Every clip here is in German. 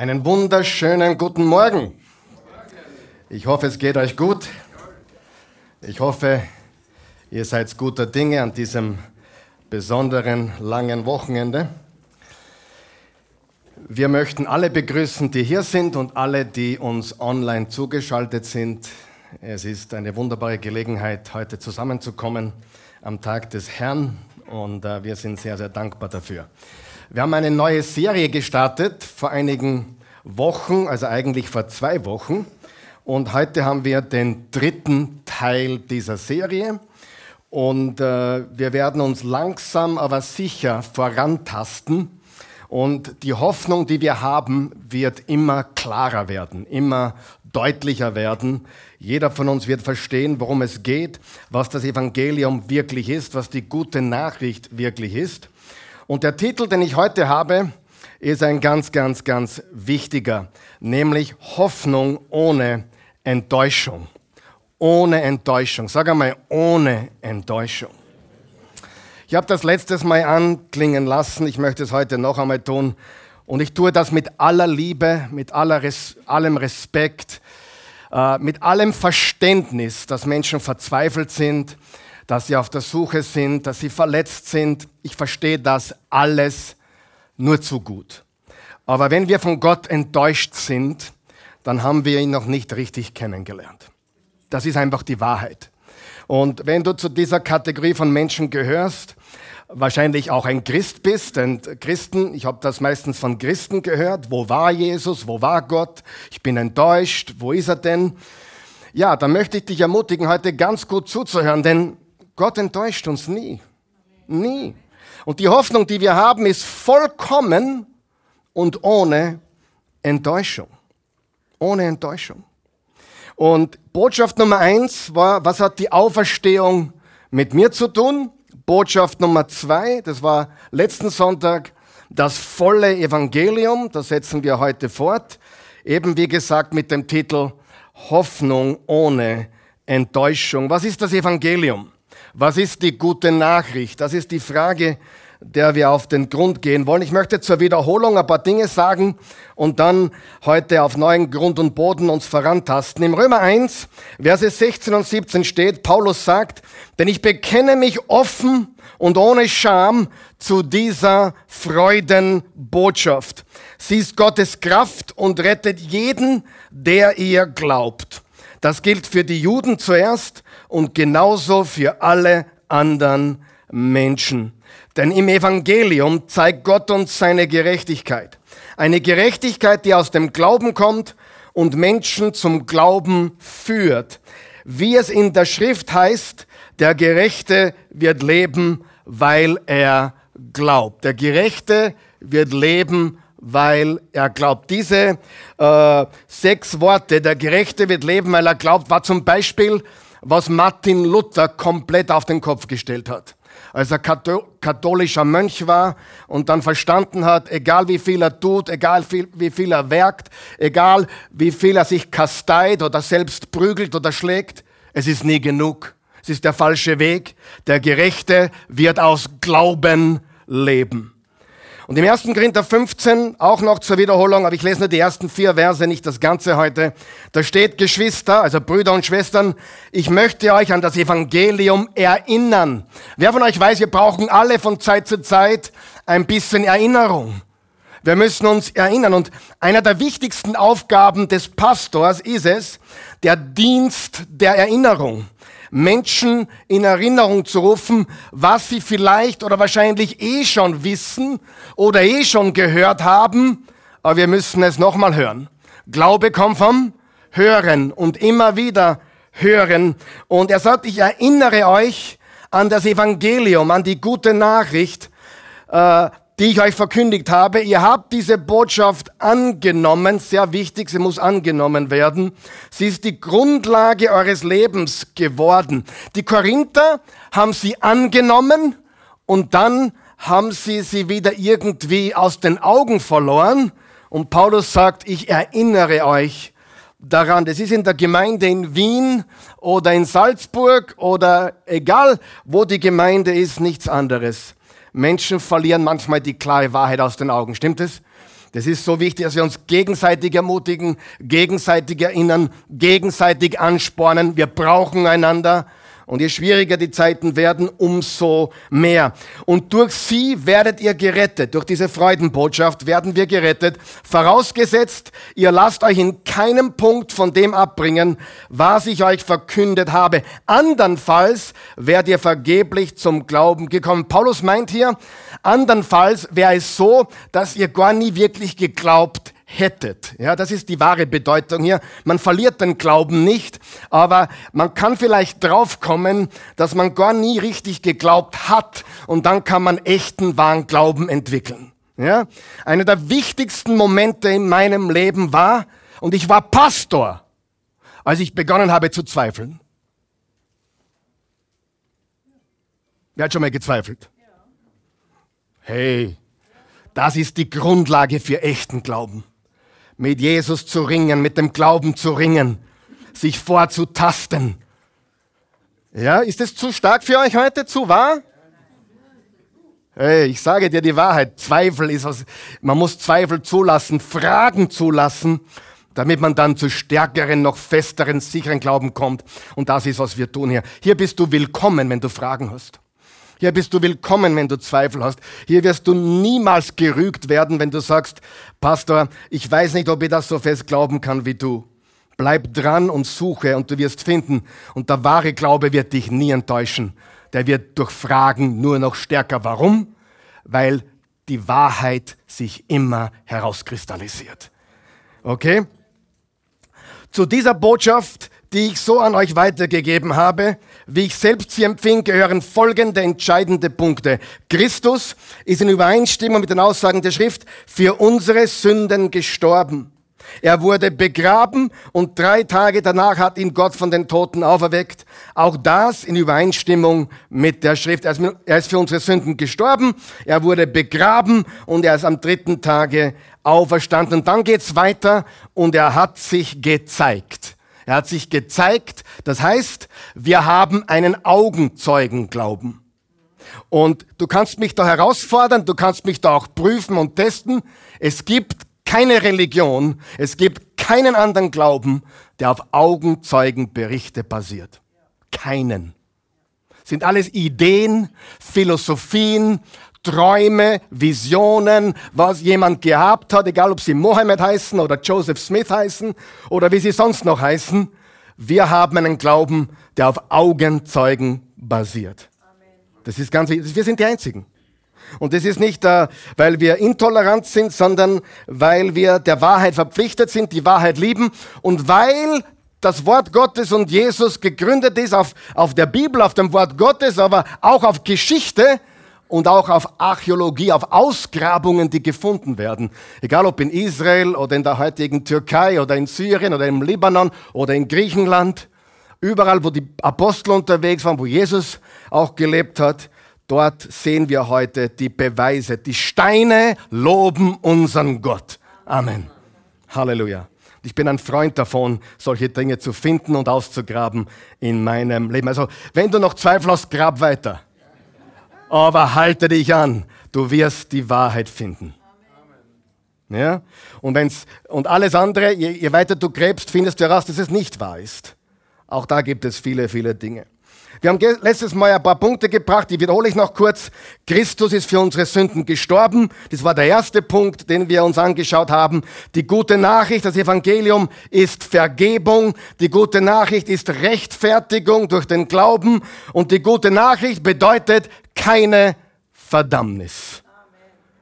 Einen wunderschönen guten Morgen. Ich hoffe, es geht euch gut. Ich hoffe, ihr seid guter Dinge an diesem besonderen langen Wochenende. Wir möchten alle begrüßen, die hier sind und alle, die uns online zugeschaltet sind. Es ist eine wunderbare Gelegenheit, heute zusammenzukommen am Tag des Herrn und äh, wir sind sehr, sehr dankbar dafür. Wir haben eine neue Serie gestartet vor einigen Wochen, also eigentlich vor zwei Wochen. Und heute haben wir den dritten Teil dieser Serie. Und äh, wir werden uns langsam, aber sicher vorantasten. Und die Hoffnung, die wir haben, wird immer klarer werden, immer deutlicher werden. Jeder von uns wird verstehen, worum es geht, was das Evangelium wirklich ist, was die gute Nachricht wirklich ist. Und der Titel, den ich heute habe, ist ein ganz, ganz, ganz wichtiger, nämlich Hoffnung ohne Enttäuschung. Ohne Enttäuschung. Sag einmal, ohne Enttäuschung. Ich habe das letztes Mal anklingen lassen, ich möchte es heute noch einmal tun. Und ich tue das mit aller Liebe, mit aller Res allem Respekt, äh, mit allem Verständnis, dass Menschen verzweifelt sind, dass sie auf der Suche sind, dass sie verletzt sind. Ich verstehe das alles nur zu gut. Aber wenn wir von Gott enttäuscht sind, dann haben wir ihn noch nicht richtig kennengelernt. Das ist einfach die Wahrheit. Und wenn du zu dieser Kategorie von Menschen gehörst, wahrscheinlich auch ein Christ bist, denn Christen, ich habe das meistens von Christen gehört, wo war Jesus, wo war Gott, ich bin enttäuscht, wo ist er denn? Ja, dann möchte ich dich ermutigen, heute ganz gut zuzuhören, denn Gott enttäuscht uns nie. Nie. Und die Hoffnung, die wir haben, ist vollkommen und ohne Enttäuschung. Ohne Enttäuschung. Und Botschaft Nummer eins war, was hat die Auferstehung mit mir zu tun? Botschaft Nummer zwei, das war letzten Sonntag, das volle Evangelium, das setzen wir heute fort. Eben wie gesagt mit dem Titel Hoffnung ohne Enttäuschung. Was ist das Evangelium? Was ist die gute Nachricht? Das ist die Frage, der wir auf den Grund gehen wollen. Ich möchte zur Wiederholung ein paar Dinge sagen und dann heute auf neuen Grund und Boden uns vorantasten. Im Römer 1, Verse 16 und 17 steht, Paulus sagt, denn ich bekenne mich offen und ohne Scham zu dieser Freudenbotschaft. Sie ist Gottes Kraft und rettet jeden, der ihr glaubt. Das gilt für die Juden zuerst und genauso für alle anderen Menschen. Denn im Evangelium zeigt Gott uns seine Gerechtigkeit. Eine Gerechtigkeit, die aus dem Glauben kommt und Menschen zum Glauben führt. Wie es in der Schrift heißt, der Gerechte wird leben, weil er glaubt. Der Gerechte wird leben, weil er glaubt. Diese äh, sechs Worte, der Gerechte wird leben, weil er glaubt, war zum Beispiel was Martin Luther komplett auf den Kopf gestellt hat. Als er katholischer Mönch war und dann verstanden hat, egal wie viel er tut, egal wie viel er werkt, egal wie viel er sich kasteit oder selbst prügelt oder schlägt, es ist nie genug. Es ist der falsche Weg. Der Gerechte wird aus Glauben leben. Und im 1. Korinther 15, auch noch zur Wiederholung, aber ich lese nur die ersten vier Verse, nicht das Ganze heute. Da steht, Geschwister, also Brüder und Schwestern, ich möchte euch an das Evangelium erinnern. Wer von euch weiß, wir brauchen alle von Zeit zu Zeit ein bisschen Erinnerung. Wir müssen uns erinnern. Und einer der wichtigsten Aufgaben des Pastors ist es, der Dienst der Erinnerung. Menschen in Erinnerung zu rufen, was sie vielleicht oder wahrscheinlich eh schon wissen oder eh schon gehört haben, aber wir müssen es nochmal hören. Glaube kommt vom Hören und immer wieder hören. Und er sagt, ich erinnere euch an das Evangelium, an die gute Nachricht, äh, die ich euch verkündigt habe. Ihr habt diese Botschaft angenommen, sehr wichtig, sie muss angenommen werden. Sie ist die Grundlage eures Lebens geworden. Die Korinther haben sie angenommen und dann haben sie sie wieder irgendwie aus den Augen verloren. Und Paulus sagt, ich erinnere euch daran. Das ist in der Gemeinde in Wien oder in Salzburg oder egal, wo die Gemeinde ist, nichts anderes. Menschen verlieren manchmal die klare Wahrheit aus den Augen. Stimmt es? Das ist so wichtig, dass wir uns gegenseitig ermutigen, gegenseitig erinnern, gegenseitig anspornen. Wir brauchen einander. Und je schwieriger die Zeiten werden, umso mehr. Und durch sie werdet ihr gerettet. Durch diese Freudenbotschaft werden wir gerettet. Vorausgesetzt, ihr lasst euch in keinem Punkt von dem abbringen, was ich euch verkündet habe. Andernfalls werdet ihr vergeblich zum Glauben gekommen. Paulus meint hier, andernfalls wäre es so, dass ihr gar nie wirklich geglaubt hättet. Ja, das ist die wahre Bedeutung hier. Man verliert den Glauben nicht, aber man kann vielleicht draufkommen, dass man gar nie richtig geglaubt hat und dann kann man echten wahren Glauben entwickeln. Ja, einer der wichtigsten Momente in meinem Leben war, und ich war Pastor, als ich begonnen habe zu zweifeln. Wer hat schon mal gezweifelt? Hey, das ist die Grundlage für echten Glauben mit Jesus zu ringen, mit dem Glauben zu ringen, sich vorzutasten. Ja, ist es zu stark für euch heute? Zu wahr? Hey, ich sage dir die Wahrheit. Zweifel ist was, man muss Zweifel zulassen, Fragen zulassen, damit man dann zu stärkeren, noch festeren, sicheren Glauben kommt. Und das ist, was wir tun hier. Hier bist du willkommen, wenn du Fragen hast. Hier bist du willkommen, wenn du Zweifel hast. Hier wirst du niemals gerügt werden, wenn du sagst, Pastor, ich weiß nicht, ob ich das so fest glauben kann wie du. Bleib dran und suche und du wirst finden. Und der wahre Glaube wird dich nie enttäuschen. Der wird durch Fragen nur noch stärker. Warum? Weil die Wahrheit sich immer herauskristallisiert. Okay? Zu dieser Botschaft, die ich so an euch weitergegeben habe, wie ich selbst sie empfinde, gehören folgende entscheidende Punkte. Christus ist in Übereinstimmung mit den Aussagen der Schrift für unsere Sünden gestorben. Er wurde begraben und drei Tage danach hat ihn Gott von den Toten auferweckt. Auch das in Übereinstimmung mit der Schrift. Er ist für unsere Sünden gestorben, er wurde begraben und er ist am dritten Tage auferstanden. Und dann geht's weiter und er hat sich gezeigt. Er hat sich gezeigt. Das heißt, wir haben einen Augenzeugenglauben. Und du kannst mich da herausfordern, du kannst mich da auch prüfen und testen. Es gibt keine Religion, es gibt keinen anderen Glauben, der auf Augenzeugenberichte basiert. Keinen. Sind alles Ideen, Philosophien, Träume, Visionen, was jemand gehabt hat, egal ob sie Mohammed heißen oder Joseph Smith heißen oder wie sie sonst noch heißen. Wir haben einen Glauben, der auf Augenzeugen basiert. Das ist ganz wichtig. Wir sind die Einzigen. Und das ist nicht, äh, weil wir intolerant sind, sondern weil wir der Wahrheit verpflichtet sind, die Wahrheit lieben und weil das Wort Gottes und Jesus gegründet ist auf, auf der Bibel, auf dem Wort Gottes, aber auch auf Geschichte, und auch auf Archäologie, auf Ausgrabungen, die gefunden werden. Egal ob in Israel oder in der heutigen Türkei oder in Syrien oder im Libanon oder in Griechenland. Überall, wo die Apostel unterwegs waren, wo Jesus auch gelebt hat, dort sehen wir heute die Beweise. Die Steine loben unseren Gott. Amen. Halleluja. Ich bin ein Freund davon, solche Dinge zu finden und auszugraben in meinem Leben. Also, wenn du noch Zweifel hast, grab weiter aber halte dich an, du wirst die Wahrheit finden. Ja? Und, wenn's, und alles andere, je, je weiter du gräbst, findest du heraus, dass es nicht wahr ist. Auch da gibt es viele, viele Dinge. Wir haben letztes Mal ein paar Punkte gebracht, die wiederhole ich noch kurz. Christus ist für unsere Sünden gestorben. Das war der erste Punkt, den wir uns angeschaut haben. Die gute Nachricht, das Evangelium ist Vergebung. Die gute Nachricht ist Rechtfertigung durch den Glauben. Und die gute Nachricht bedeutet keine Verdammnis.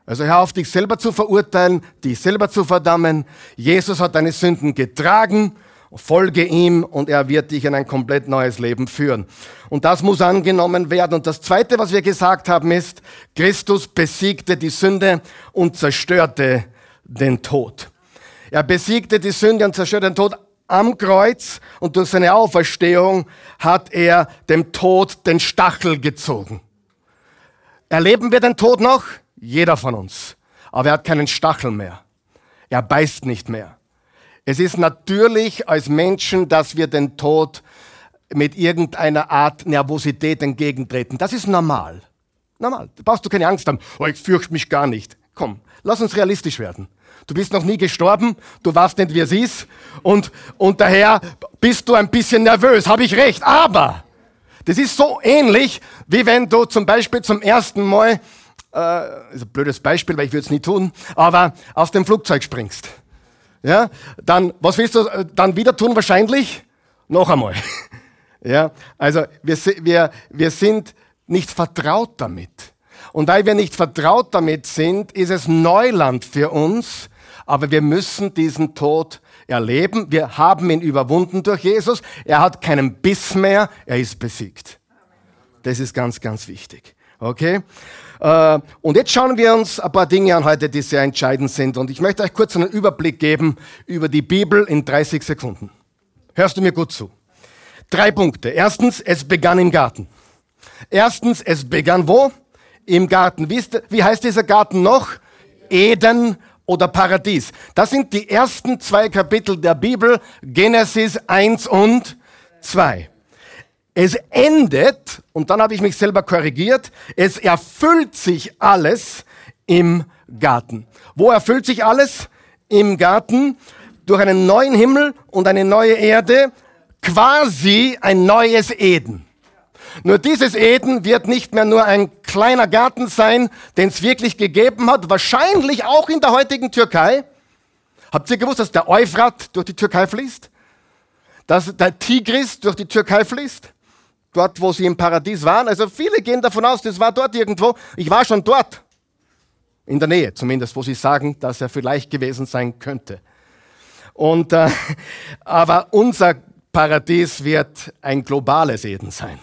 Also hör auf, dich selber zu verurteilen, dich selber zu verdammen. Jesus hat deine Sünden getragen Folge ihm und er wird dich in ein komplett neues Leben führen. Und das muss angenommen werden. Und das Zweite, was wir gesagt haben, ist, Christus besiegte die Sünde und zerstörte den Tod. Er besiegte die Sünde und zerstörte den Tod am Kreuz und durch seine Auferstehung hat er dem Tod den Stachel gezogen. Erleben wir den Tod noch? Jeder von uns. Aber er hat keinen Stachel mehr. Er beißt nicht mehr. Es ist natürlich als Menschen, dass wir den Tod mit irgendeiner Art Nervosität entgegentreten. Das ist normal. Normal. Da brauchst du keine Angst haben. Oh, ich fürchte mich gar nicht. Komm, lass uns realistisch werden. Du bist noch nie gestorben, du weißt nicht, wie es ist und, und daher bist du ein bisschen nervös, habe ich recht. Aber das ist so ähnlich, wie wenn du zum Beispiel zum ersten Mal, äh, ist ein blödes Beispiel, weil ich würde es nie tun, aber aus dem Flugzeug springst. Ja, dann, was willst du äh, dann wieder tun wahrscheinlich? Noch einmal. Ja, also wir, wir, wir sind nicht vertraut damit. Und weil wir nicht vertraut damit sind, ist es Neuland für uns, aber wir müssen diesen Tod erleben. Wir haben ihn überwunden durch Jesus. Er hat keinen Biss mehr, er ist besiegt. Das ist ganz, ganz wichtig. Okay? Äh, und jetzt schauen wir uns ein paar Dinge an heute, die sehr entscheidend sind. Und ich möchte euch kurz einen Überblick geben über die Bibel in 30 Sekunden. Hörst du mir gut zu? Drei Punkte. Erstens, es begann im Garten. Erstens, es begann wo? Im Garten. Wie, ist, wie heißt dieser Garten noch? Eden oder Paradies. Das sind die ersten zwei Kapitel der Bibel, Genesis 1 und 2. Es endet, und dann habe ich mich selber korrigiert, es erfüllt sich alles im Garten. Wo erfüllt sich alles? Im Garten durch einen neuen Himmel und eine neue Erde, quasi ein neues Eden. Nur dieses Eden wird nicht mehr nur ein kleiner Garten sein, den es wirklich gegeben hat, wahrscheinlich auch in der heutigen Türkei. Habt ihr gewusst, dass der Euphrat durch die Türkei fließt? Dass der Tigris durch die Türkei fließt? Dort, wo sie im Paradies waren. Also viele gehen davon aus, das war dort irgendwo. Ich war schon dort. In der Nähe zumindest, wo sie sagen, dass er vielleicht gewesen sein könnte. Und, äh, aber unser Paradies wird ein globales Eden sein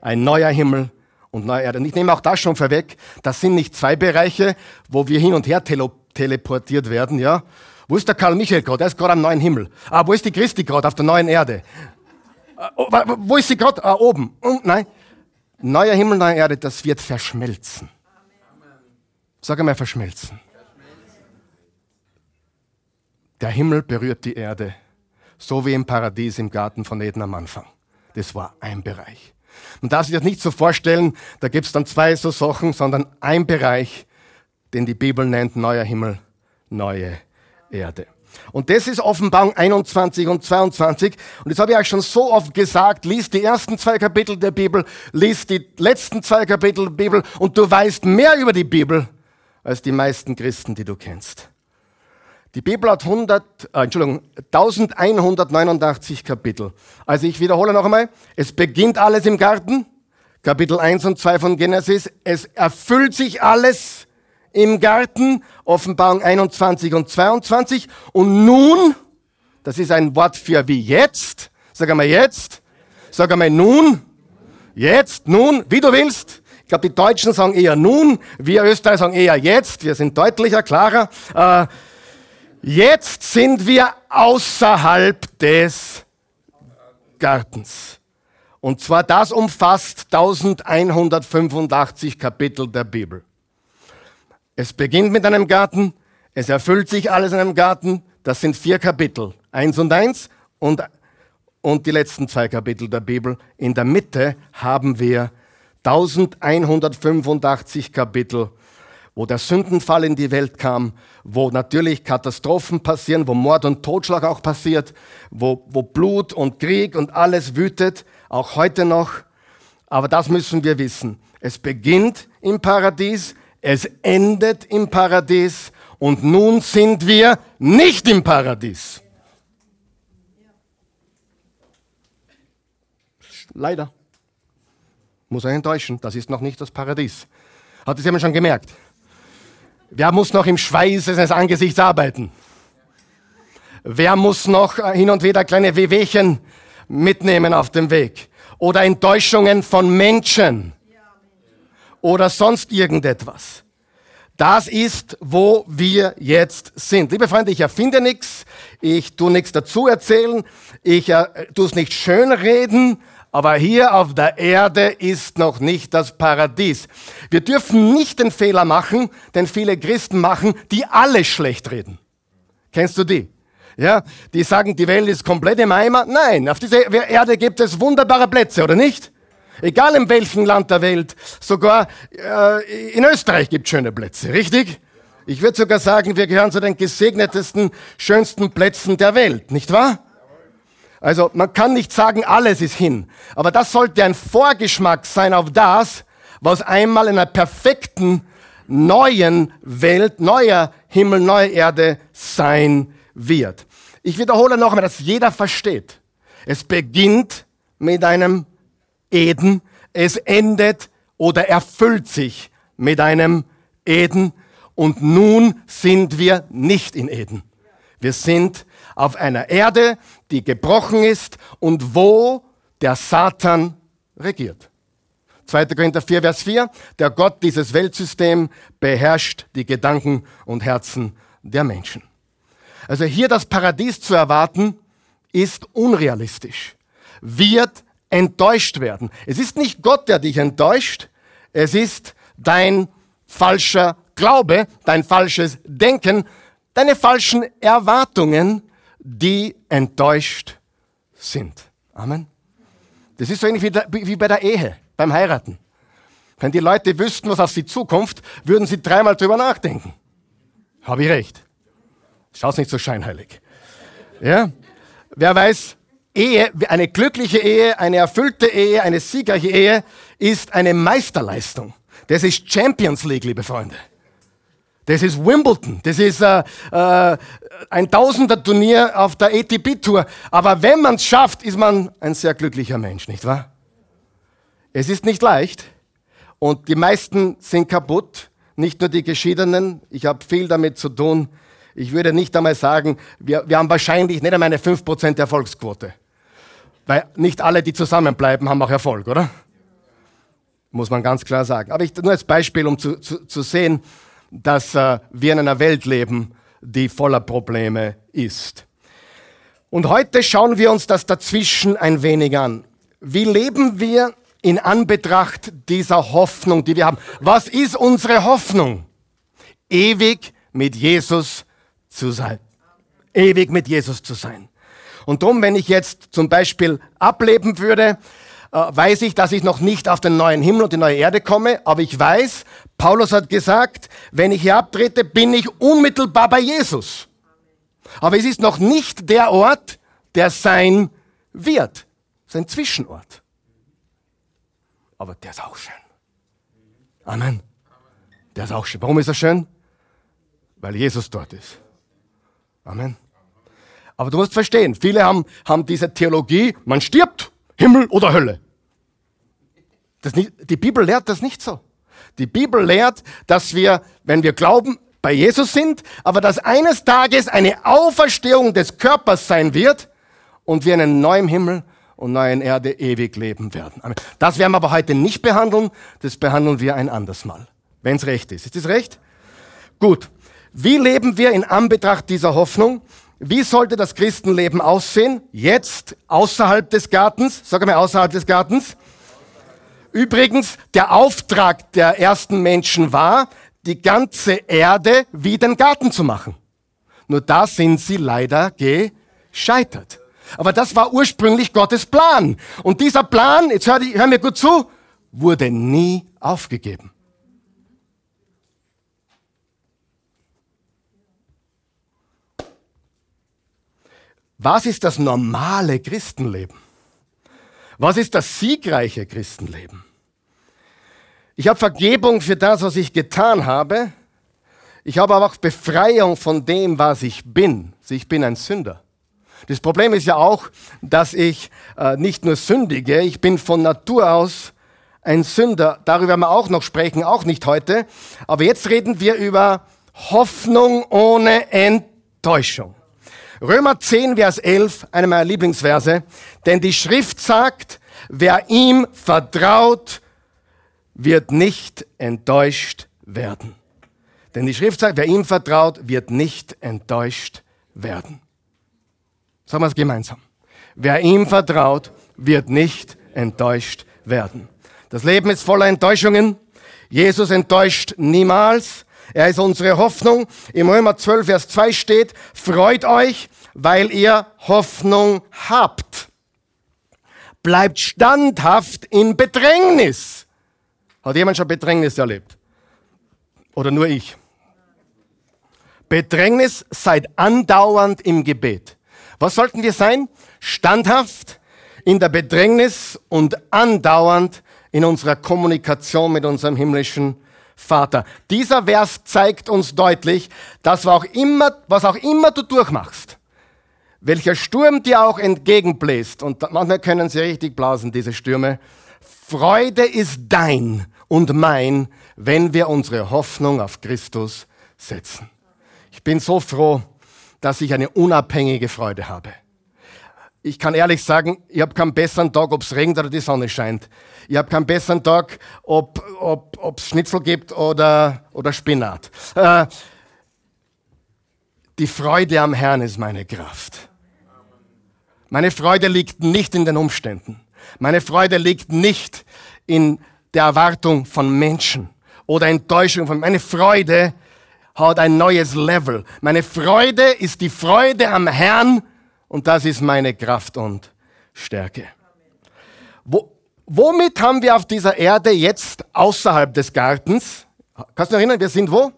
ein neuer Himmel und neue Erde. Und ich nehme auch das schon vorweg. Das sind nicht zwei Bereiche, wo wir hin und her tele teleportiert werden, ja. Wo ist der Karl Michael gerade? Er ist gerade am neuen Himmel. Ah, wo ist die Christi gerade? Auf der neuen Erde. Ah, oh, wo ist sie gerade? Ah, oben. Und, nein. Neuer Himmel, neue Erde, das wird verschmelzen. Sag einmal verschmelzen. Der Himmel berührt die Erde, so wie im Paradies im Garten von Eden am Anfang. Das war ein Bereich. Man darf sich das nicht so vorstellen, da gibt es dann zwei so Sachen, sondern ein Bereich, den die Bibel nennt neuer Himmel, neue Erde. Und das ist Offenbarung 21 und 22. Und das habe ich euch schon so oft gesagt. Lies die ersten zwei Kapitel der Bibel, lies die letzten zwei Kapitel der Bibel und du weißt mehr über die Bibel als die meisten Christen, die du kennst. Die Bibel hat 100, äh, Entschuldigung, 1189 Kapitel. Also ich wiederhole noch einmal. Es beginnt alles im Garten. Kapitel 1 und 2 von Genesis. Es erfüllt sich alles im Garten. Offenbarung 21 und 22. Und nun, das ist ein Wort für wie jetzt. Sag einmal jetzt. Sag einmal nun. Jetzt, nun, wie du willst. Ich glaube, die Deutschen sagen eher nun, wir Österreicher sagen eher jetzt. Wir sind deutlicher, klarer. Äh, Jetzt sind wir außerhalb des Gartens. Und zwar das umfasst 1185 Kapitel der Bibel. Es beginnt mit einem Garten, es erfüllt sich alles in einem Garten. Das sind vier Kapitel, eins und eins und, und die letzten zwei Kapitel der Bibel. In der Mitte haben wir 1185 Kapitel wo der Sündenfall in die Welt kam, wo natürlich Katastrophen passieren, wo Mord und Totschlag auch passiert, wo, wo Blut und Krieg und alles wütet, auch heute noch. Aber das müssen wir wissen. Es beginnt im Paradies, es endet im Paradies und nun sind wir nicht im Paradies. Leider. Muss euch enttäuschen, das ist noch nicht das Paradies. Hat es jemand schon gemerkt? Wer muss noch im Schweiß seines Angesichts arbeiten? Wer muss noch hin und wieder kleine Wehwehchen mitnehmen auf dem Weg? Oder Enttäuschungen von Menschen? Oder sonst irgendetwas? Das ist, wo wir jetzt sind. Liebe Freunde, ich erfinde nichts, ich tu nichts dazu erzählen, ich äh, tu es nicht schönreden, aber hier auf der Erde ist noch nicht das Paradies. Wir dürfen nicht den Fehler machen, den viele Christen machen, die alle schlecht reden. Kennst du die? Ja, die sagen, die Welt ist komplett im Eimer. Nein, auf dieser Erde gibt es wunderbare Plätze, oder nicht? Egal in welchem Land der Welt, sogar äh, in Österreich gibt es schöne Plätze, richtig? Ich würde sogar sagen, wir gehören zu den gesegnetesten, schönsten Plätzen der Welt, nicht wahr? Also man kann nicht sagen, alles ist hin. Aber das sollte ein Vorgeschmack sein auf das, was einmal in einer perfekten, neuen Welt, neuer Himmel, neue Erde sein wird. Ich wiederhole noch einmal, dass jeder versteht. Es beginnt mit einem Eden, es endet oder erfüllt sich mit einem Eden und nun sind wir nicht in Eden. Wir sind auf einer Erde, die gebrochen ist und wo der Satan regiert. 2. Korinther 4, Vers 4. Der Gott dieses Weltsystem beherrscht die Gedanken und Herzen der Menschen. Also hier das Paradies zu erwarten, ist unrealistisch. Wird enttäuscht werden. Es ist nicht Gott, der dich enttäuscht. Es ist dein falscher Glaube, dein falsches Denken, deine falschen Erwartungen, die enttäuscht sind. Amen. Das ist so ähnlich wie, bei der Ehe, beim Heiraten. Wenn die Leute wüssten, was auf sie zukommt, würden sie dreimal drüber nachdenken. Habe ich recht. Schau's nicht so scheinheilig. Ja? Wer weiß, Ehe, eine glückliche Ehe, eine erfüllte Ehe, eine siegreiche Ehe ist eine Meisterleistung. Das ist Champions League, liebe Freunde. Das ist Wimbledon. Das ist äh, äh, ein Tausender-Turnier auf der ATP-Tour. Aber wenn man es schafft, ist man ein sehr glücklicher Mensch, nicht wahr? Es ist nicht leicht und die meisten sind kaputt. Nicht nur die Geschiedenen. Ich habe viel damit zu tun. Ich würde nicht einmal sagen, wir, wir haben wahrscheinlich nicht einmal eine 5% Erfolgsquote. Weil nicht alle, die zusammenbleiben, haben auch Erfolg, oder? Muss man ganz klar sagen. Aber ich, nur als Beispiel, um zu, zu, zu sehen, dass äh, wir in einer Welt leben, die voller Probleme ist. Und heute schauen wir uns das dazwischen ein wenig an. Wie leben wir in Anbetracht dieser Hoffnung, die wir haben? Was ist unsere Hoffnung? Ewig mit Jesus zu sein. Ewig mit Jesus zu sein. Und darum, wenn ich jetzt zum Beispiel ableben würde, weiß ich, dass ich noch nicht auf den neuen Himmel und die neue Erde komme, aber ich weiß, Paulus hat gesagt, wenn ich hier abtrete, bin ich unmittelbar bei Jesus. Aber es ist noch nicht der Ort, der sein wird. Es ist ein Zwischenort. Aber der ist auch schön. Amen. Der ist auch schön. Warum ist er schön? Weil Jesus dort ist. Amen. Aber du musst verstehen, viele haben, haben diese Theologie, man stirbt Himmel oder Hölle. Nicht, die Bibel lehrt das nicht so. Die Bibel lehrt, dass wir, wenn wir glauben, bei Jesus sind, aber dass eines Tages eine Auferstehung des Körpers sein wird und wir in einem neuen Himmel und neuen Erde ewig leben werden. Das werden wir aber heute nicht behandeln, das behandeln wir ein anderes Mal, wenn es recht ist. Ist das recht? Gut. Wie leben wir in Anbetracht dieser Hoffnung? Wie sollte das Christenleben aussehen? Jetzt außerhalb des Gartens. Sag mal außerhalb des Gartens. Übrigens, der Auftrag der ersten Menschen war, die ganze Erde wie den Garten zu machen. Nur da sind sie leider gescheitert. Aber das war ursprünglich Gottes Plan. Und dieser Plan, jetzt hör, hör mir gut zu, wurde nie aufgegeben. Was ist das normale Christenleben? Was ist das siegreiche Christenleben? Ich habe Vergebung für das, was ich getan habe. Ich habe aber auch Befreiung von dem, was ich bin. Ich bin ein Sünder. Das Problem ist ja auch, dass ich äh, nicht nur sündige, ich bin von Natur aus ein Sünder. Darüber werden wir auch noch sprechen, auch nicht heute. Aber jetzt reden wir über Hoffnung ohne Enttäuschung. Römer 10, Vers 11, einer meiner Lieblingsverse. Denn die Schrift sagt, wer ihm vertraut, wird nicht enttäuscht werden. Denn die Schrift sagt, wer ihm vertraut, wird nicht enttäuscht werden. Sagen wir es gemeinsam. Wer ihm vertraut, wird nicht enttäuscht werden. Das Leben ist voller Enttäuschungen. Jesus enttäuscht niemals. Er ist unsere Hoffnung. Im Römer 12, Vers 2 steht, freut euch, weil ihr Hoffnung habt. Bleibt standhaft in Bedrängnis. Hat jemand schon Bedrängnis erlebt? Oder nur ich? Bedrängnis, seid andauernd im Gebet. Was sollten wir sein? Standhaft in der Bedrängnis und andauernd in unserer Kommunikation mit unserem himmlischen Vater. Dieser Vers zeigt uns deutlich, dass auch immer, was auch immer du durchmachst, welcher Sturm dir auch entgegenbläst, und manchmal können sie richtig blasen, diese Stürme, Freude ist dein und mein, wenn wir unsere Hoffnung auf Christus setzen. Ich bin so froh, dass ich eine unabhängige Freude habe. Ich kann ehrlich sagen, ich habe keinen besseren Tag, ob es regnet oder die Sonne scheint. Ich habe keinen besseren Tag, ob es ob, Schnitzel gibt oder, oder Spinat. Äh, die Freude am Herrn ist meine Kraft. Meine Freude liegt nicht in den Umständen. Meine Freude liegt nicht in der Erwartung von Menschen oder Enttäuschung von. Meine Freude hat ein neues Level. Meine Freude ist die Freude am Herrn und das ist meine Kraft und Stärke. Wo, womit haben wir auf dieser Erde jetzt außerhalb des Gartens? Kannst du dich erinnern, wir sind wo?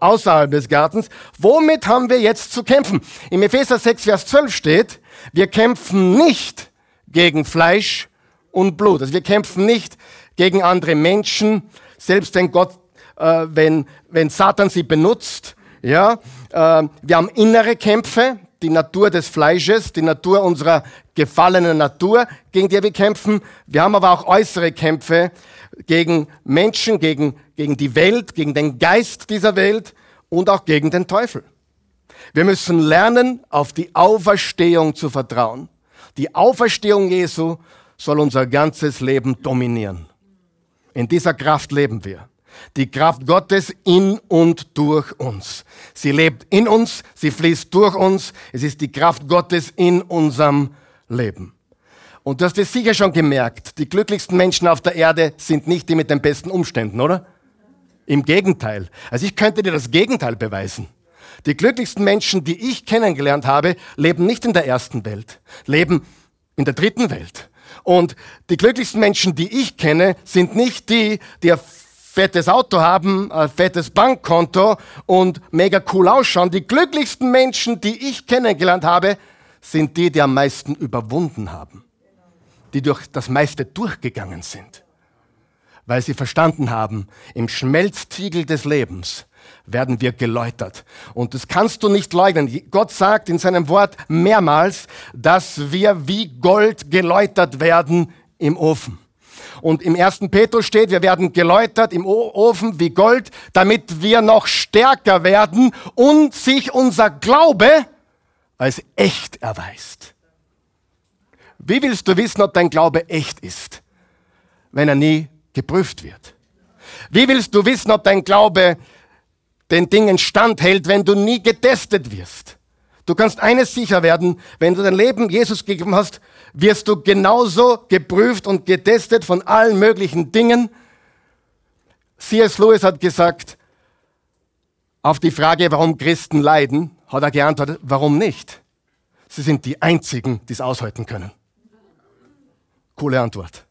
Außerhalb des Gartens. Womit haben wir jetzt zu kämpfen? Im Epheser 6, Vers 12 steht, wir kämpfen nicht gegen Fleisch und Blut. Also wir kämpfen nicht gegen andere Menschen, selbst wenn Gott, äh, wenn, wenn Satan sie benutzt. Ja, äh, wir haben innere Kämpfe, die Natur des Fleisches, die Natur unserer gefallenen Natur, gegen die wir kämpfen. Wir haben aber auch äußere Kämpfe gegen Menschen, gegen, gegen die Welt, gegen den Geist dieser Welt und auch gegen den Teufel. Wir müssen lernen, auf die Auferstehung zu vertrauen. Die Auferstehung Jesu soll unser ganzes Leben dominieren. In dieser Kraft leben wir. Die Kraft Gottes in und durch uns. Sie lebt in uns, sie fließt durch uns. Es ist die Kraft Gottes in unserem Leben. Und du hast es sicher schon gemerkt, die glücklichsten Menschen auf der Erde sind nicht die mit den besten Umständen, oder? Im Gegenteil. Also ich könnte dir das Gegenteil beweisen. Die glücklichsten Menschen, die ich kennengelernt habe, leben nicht in der ersten Welt, leben in der dritten Welt. Und die glücklichsten Menschen, die ich kenne, sind nicht die, die ein fettes Auto haben, ein fettes Bankkonto und mega cool ausschauen. Die glücklichsten Menschen, die ich kennengelernt habe, sind die, die am meisten überwunden haben, die durch das meiste durchgegangen sind, weil sie verstanden haben, im Schmelztiegel des Lebens werden wir geläutert. Und das kannst du nicht leugnen. Gott sagt in seinem Wort mehrmals, dass wir wie Gold geläutert werden im Ofen. Und im ersten Petrus steht, wir werden geläutert im Ofen wie Gold, damit wir noch stärker werden und sich unser Glaube als echt erweist. Wie willst du wissen, ob dein Glaube echt ist, wenn er nie geprüft wird? Wie willst du wissen, ob dein Glaube den Dingen standhält, wenn du nie getestet wirst. Du kannst eines sicher werden, wenn du dein Leben Jesus gegeben hast, wirst du genauso geprüft und getestet von allen möglichen Dingen. C.S. Lewis hat gesagt, auf die Frage, warum Christen leiden, hat er geantwortet, warum nicht? Sie sind die Einzigen, die es aushalten können. Coole Antwort.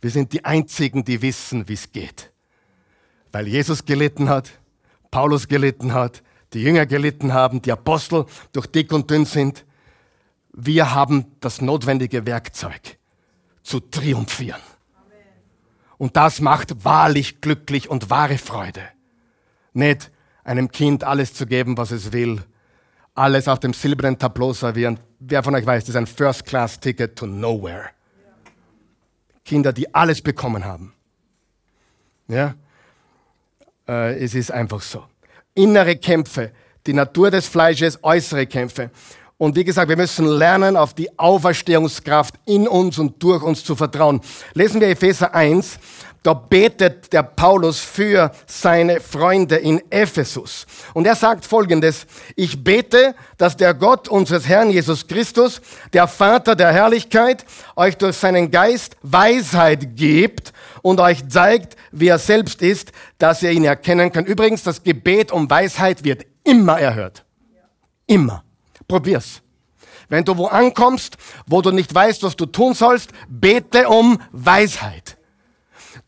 Wir sind die Einzigen, die wissen, wie es geht. Weil Jesus gelitten hat, Paulus gelitten hat, die Jünger gelitten haben, die Apostel durch dick und dünn sind. Wir haben das notwendige Werkzeug zu triumphieren. Und das macht wahrlich glücklich und wahre Freude. Nicht einem Kind alles zu geben, was es will, alles auf dem silbernen Tableau servieren. Wer von euch weiß, das ist ein First-Class-Ticket to Nowhere. Kinder, die alles bekommen haben. Ja? Äh, es ist einfach so. Innere Kämpfe, die Natur des Fleisches, äußere Kämpfe. Und wie gesagt, wir müssen lernen, auf die Auferstehungskraft in uns und durch uns zu vertrauen. Lesen wir Epheser 1, da betet der Paulus für seine Freunde in Ephesus. Und er sagt folgendes, ich bete, dass der Gott unseres Herrn Jesus Christus, der Vater der Herrlichkeit, euch durch seinen Geist Weisheit gibt und euch zeigt, wie er selbst ist, dass ihr ihn erkennen könnt. Übrigens, das Gebet um Weisheit wird immer erhört. Immer. Probier's. Wenn du wo ankommst, wo du nicht weißt, was du tun sollst, bete um Weisheit.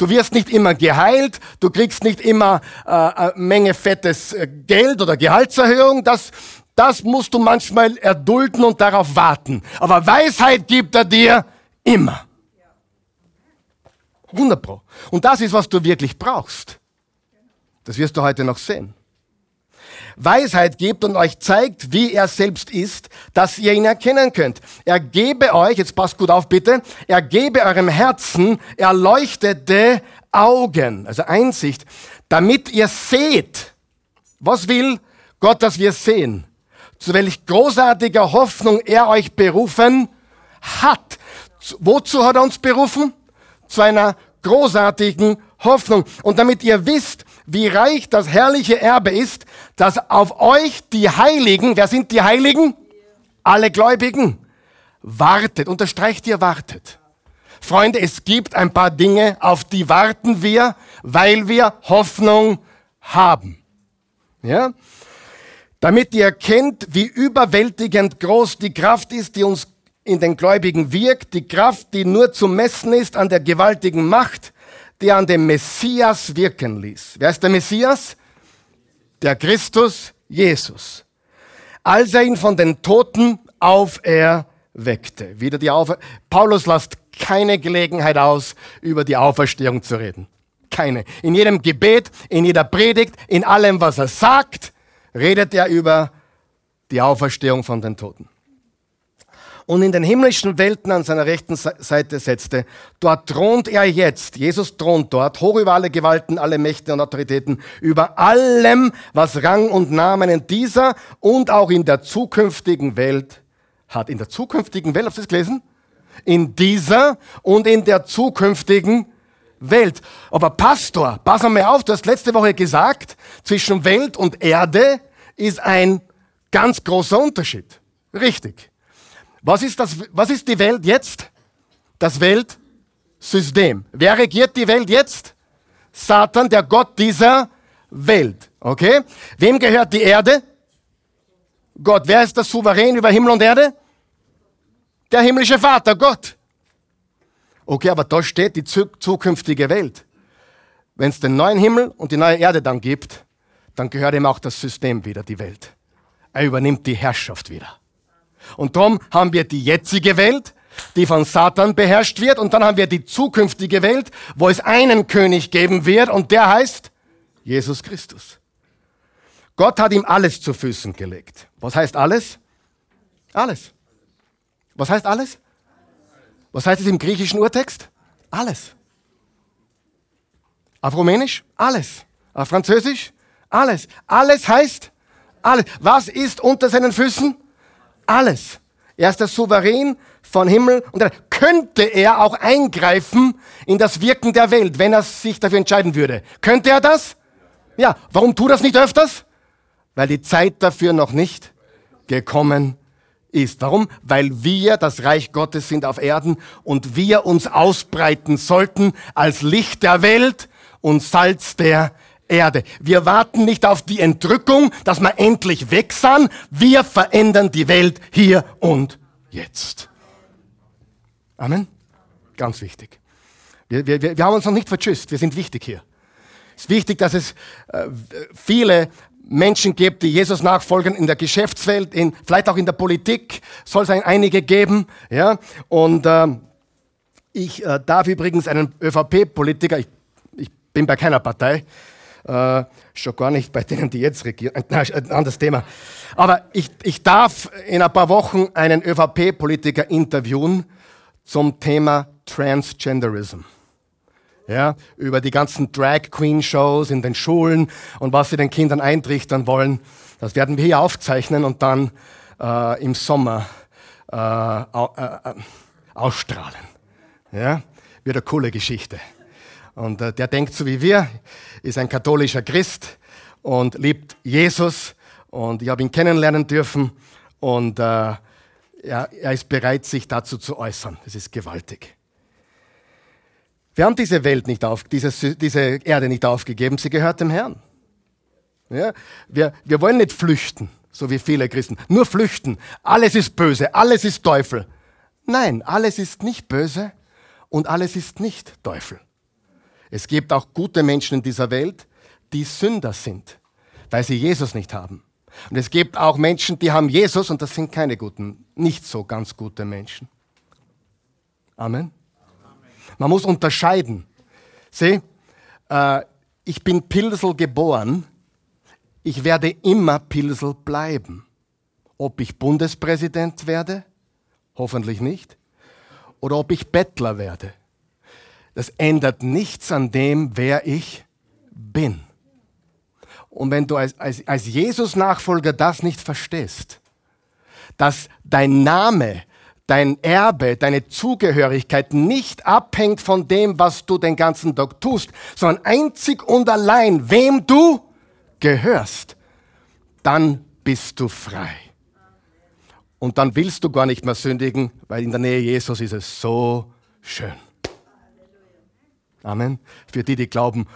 Du wirst nicht immer geheilt, du kriegst nicht immer äh, eine Menge fettes äh, Geld oder Gehaltserhöhung. Das, das musst du manchmal erdulden und darauf warten. Aber Weisheit gibt er dir immer. 100 Pro. Und das ist, was du wirklich brauchst. Das wirst du heute noch sehen. Weisheit gibt und euch zeigt, wie er selbst ist, dass ihr ihn erkennen könnt. Er gebe euch, jetzt passt gut auf bitte, er gebe eurem Herzen erleuchtete Augen, also Einsicht, damit ihr seht. Was will Gott, dass wir sehen? Zu welch großartiger Hoffnung er euch berufen hat. Wozu hat er uns berufen? Zu einer großartigen Hoffnung. Und damit ihr wisst, wie reich das herrliche Erbe ist, dass auf euch die Heiligen, wer sind die Heiligen? Alle Gläubigen. Wartet, unterstreicht ihr wartet. Freunde, es gibt ein paar Dinge, auf die warten wir, weil wir Hoffnung haben. Ja? Damit ihr erkennt, wie überwältigend groß die Kraft ist, die uns in den Gläubigen wirkt, die Kraft, die nur zu messen ist an der gewaltigen Macht, der an dem Messias wirken ließ. Wer ist der Messias? Der Christus Jesus. Als er ihn von den Toten auferweckte. Wieder die Aufer Paulus lasst keine Gelegenheit aus, über die Auferstehung zu reden. Keine. In jedem Gebet, in jeder Predigt, in allem, was er sagt, redet er über die Auferstehung von den Toten und in den himmlischen Welten an seiner rechten Seite setzte. Dort thront er jetzt. Jesus thront dort, hoch über alle Gewalten, alle Mächte und Autoritäten, über allem, was Rang und Namen in dieser und auch in der zukünftigen Welt hat. In der zukünftigen Welt, habt ihr das gelesen? In dieser und in der zukünftigen Welt. Aber Pastor, pass mal auf, du hast letzte Woche gesagt, zwischen Welt und Erde ist ein ganz großer Unterschied. Richtig. Was ist, das, was ist die Welt jetzt? Das Weltsystem. Wer regiert die Welt jetzt? Satan, der Gott dieser Welt. Okay? Wem gehört die Erde? Gott. Wer ist das Souverän über Himmel und Erde? Der himmlische Vater, Gott. Okay, aber da steht die zukünftige Welt. Wenn es den neuen Himmel und die neue Erde dann gibt, dann gehört ihm auch das System wieder, die Welt. Er übernimmt die Herrschaft wieder. Und darum haben wir die jetzige Welt, die von Satan beherrscht wird. Und dann haben wir die zukünftige Welt, wo es einen König geben wird. Und der heißt Jesus Christus. Gott hat ihm alles zu Füßen gelegt. Was heißt alles? Alles. Was heißt alles? Was heißt es im griechischen Urtext? Alles. Auf Rumänisch? Alles. Auf Französisch? Alles. Alles heißt alles. Was ist unter seinen Füßen? Alles. Er ist der Souverän von Himmel und könnte er auch eingreifen in das Wirken der Welt, wenn er sich dafür entscheiden würde. Könnte er das? Ja. Warum tut er das nicht öfters? Weil die Zeit dafür noch nicht gekommen ist. Warum? Weil wir das Reich Gottes sind auf Erden und wir uns ausbreiten sollten als Licht der Welt und Salz der Erde. Wir warten nicht auf die Entrückung, dass wir endlich weg sind. Wir verändern die Welt hier und jetzt. Amen. Ganz wichtig. Wir, wir, wir haben uns noch nicht vertschüsst. Wir sind wichtig hier. Es ist wichtig, dass es äh, viele Menschen gibt, die Jesus nachfolgen in der Geschäftswelt, in, vielleicht auch in der Politik, soll es einige geben. Ja? Und äh, ich äh, darf übrigens einen ÖVP-Politiker, ich, ich bin bei keiner Partei, äh, schon gar nicht bei denen, die jetzt regieren. Äh, nein, ein anderes Thema. Aber ich, ich darf in ein paar Wochen einen ÖVP-Politiker interviewen zum Thema Transgenderism. Ja, über die ganzen Drag Queen Shows in den Schulen und was sie den Kindern eintrichtern wollen. Das werden wir hier aufzeichnen und dann äh, im Sommer äh, äh, ausstrahlen. Ja, wird eine coole Geschichte. Und äh, der denkt so wie wir, ist ein katholischer Christ und liebt Jesus. Und ich habe ihn kennenlernen dürfen. Und äh, er, er ist bereit, sich dazu zu äußern. Das ist gewaltig. Wir haben diese Welt nicht auf, diese, diese Erde nicht aufgegeben. Sie gehört dem Herrn. Ja? Wir, wir wollen nicht flüchten, so wie viele Christen. Nur flüchten. Alles ist böse. Alles ist Teufel. Nein, alles ist nicht böse und alles ist nicht Teufel. Es gibt auch gute Menschen in dieser Welt, die Sünder sind, weil sie Jesus nicht haben. Und es gibt auch Menschen, die haben Jesus und das sind keine guten, nicht so ganz gute Menschen. Amen. Man muss unterscheiden. Sieh, äh, ich bin Pilsel geboren, ich werde immer Pilsel bleiben. Ob ich Bundespräsident werde, hoffentlich nicht, oder ob ich Bettler werde. Das ändert nichts an dem, wer ich bin. Und wenn du als, als, als Jesus-Nachfolger das nicht verstehst, dass dein Name, dein Erbe, deine Zugehörigkeit nicht abhängt von dem, was du den ganzen Tag tust, sondern einzig und allein, wem du gehörst, dann bist du frei. Und dann willst du gar nicht mehr sündigen, weil in der Nähe Jesus ist es so schön. Amen. Für die, die glauben,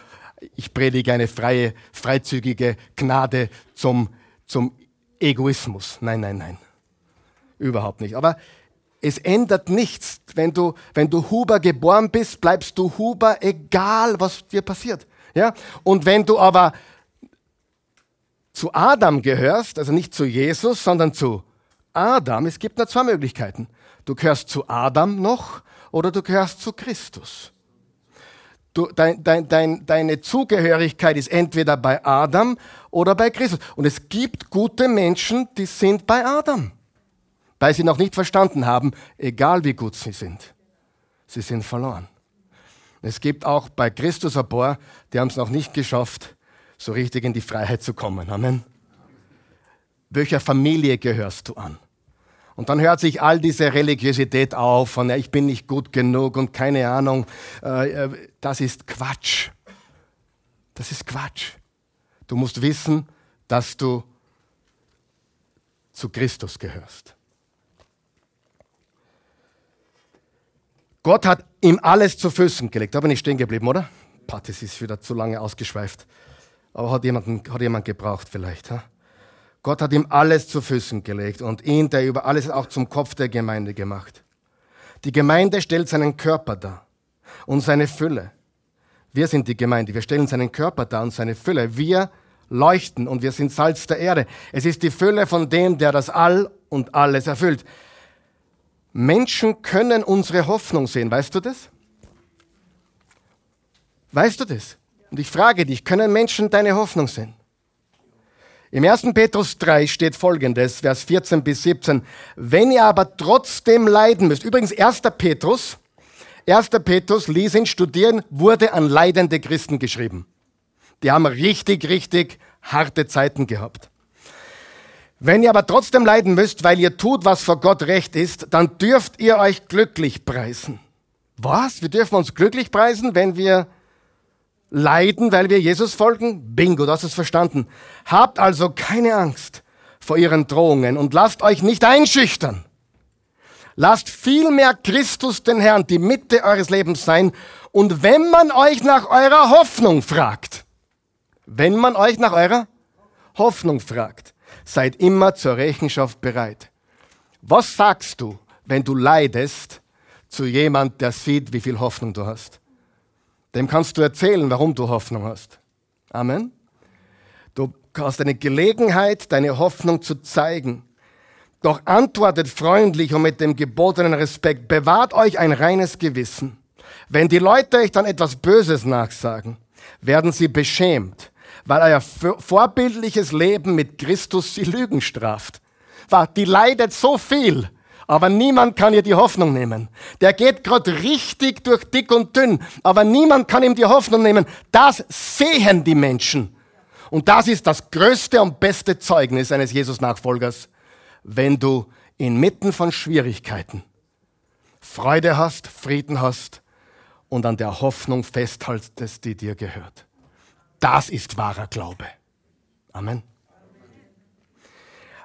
ich predige eine freie, freizügige Gnade zum, zum Egoismus. Nein, nein, nein. Überhaupt nicht. Aber es ändert nichts. Wenn du, wenn du Huber geboren bist, bleibst du Huber, egal was dir passiert. Ja? Und wenn du aber zu Adam gehörst, also nicht zu Jesus, sondern zu Adam, es gibt nur zwei Möglichkeiten. Du gehörst zu Adam noch oder du gehörst zu Christus. Du, dein, dein, dein, deine Zugehörigkeit ist entweder bei Adam oder bei Christus. Und es gibt gute Menschen, die sind bei Adam, weil sie noch nicht verstanden haben, egal wie gut sie sind. Sie sind verloren. Es gibt auch bei Christus ein paar, die haben es noch nicht geschafft, so richtig in die Freiheit zu kommen. Amen. Welcher Familie gehörst du an? Und dann hört sich all diese Religiosität auf von, ich bin nicht gut genug und keine Ahnung. Äh, äh, das ist Quatsch. Das ist Quatsch. Du musst wissen, dass du zu Christus gehörst. Gott hat ihm alles zu Füßen gelegt. Da bin ich stehen geblieben, oder? Pat, das ist wieder zu lange ausgeschweift. Aber hat, jemanden, hat jemand gebraucht vielleicht? Ha? Gott hat ihm alles zu Füßen gelegt und ihn, der über alles auch zum Kopf der Gemeinde gemacht. Die Gemeinde stellt seinen Körper dar und seine Fülle. Wir sind die Gemeinde, wir stellen seinen Körper dar und seine Fülle. Wir leuchten und wir sind Salz der Erde. Es ist die Fülle von dem, der das All und alles erfüllt. Menschen können unsere Hoffnung sehen, weißt du das? Weißt du das? Und ich frage dich, können Menschen deine Hoffnung sehen? Im 1. Petrus 3 steht folgendes, Vers 14 bis 17. Wenn ihr aber trotzdem leiden müsst, übrigens 1. Petrus, 1. Petrus, lesen, studieren, wurde an leidende Christen geschrieben. Die haben richtig, richtig harte Zeiten gehabt. Wenn ihr aber trotzdem leiden müsst, weil ihr tut, was vor Gott recht ist, dann dürft ihr euch glücklich preisen. Was? Wir dürfen uns glücklich preisen, wenn wir leiden, weil wir Jesus folgen? Bingo, du hast es verstanden. Habt also keine Angst vor ihren Drohungen und lasst euch nicht einschüchtern. Lasst vielmehr Christus den Herrn die Mitte eures Lebens sein. Und wenn man euch nach eurer Hoffnung fragt, wenn man euch nach eurer Hoffnung fragt, seid immer zur Rechenschaft bereit. Was sagst du, wenn du leidest, zu jemand, der sieht, wie viel Hoffnung du hast? Dem kannst du erzählen, warum du Hoffnung hast. Amen. Du hast eine Gelegenheit, deine Hoffnung zu zeigen. Doch antwortet freundlich und mit dem gebotenen Respekt. Bewahrt euch ein reines Gewissen. Wenn die Leute euch dann etwas Böses nachsagen, werden sie beschämt, weil euer vorbildliches Leben mit Christus sie Lügen straft. Die leidet so viel, aber niemand kann ihr die Hoffnung nehmen. Der geht gerade richtig durch dick und dünn, aber niemand kann ihm die Hoffnung nehmen. Das sehen die Menschen. Und das ist das größte und beste Zeugnis eines Jesus-Nachfolgers, wenn du inmitten von Schwierigkeiten Freude hast, Frieden hast und an der Hoffnung festhaltest, die dir gehört. Das ist wahrer Glaube. Amen.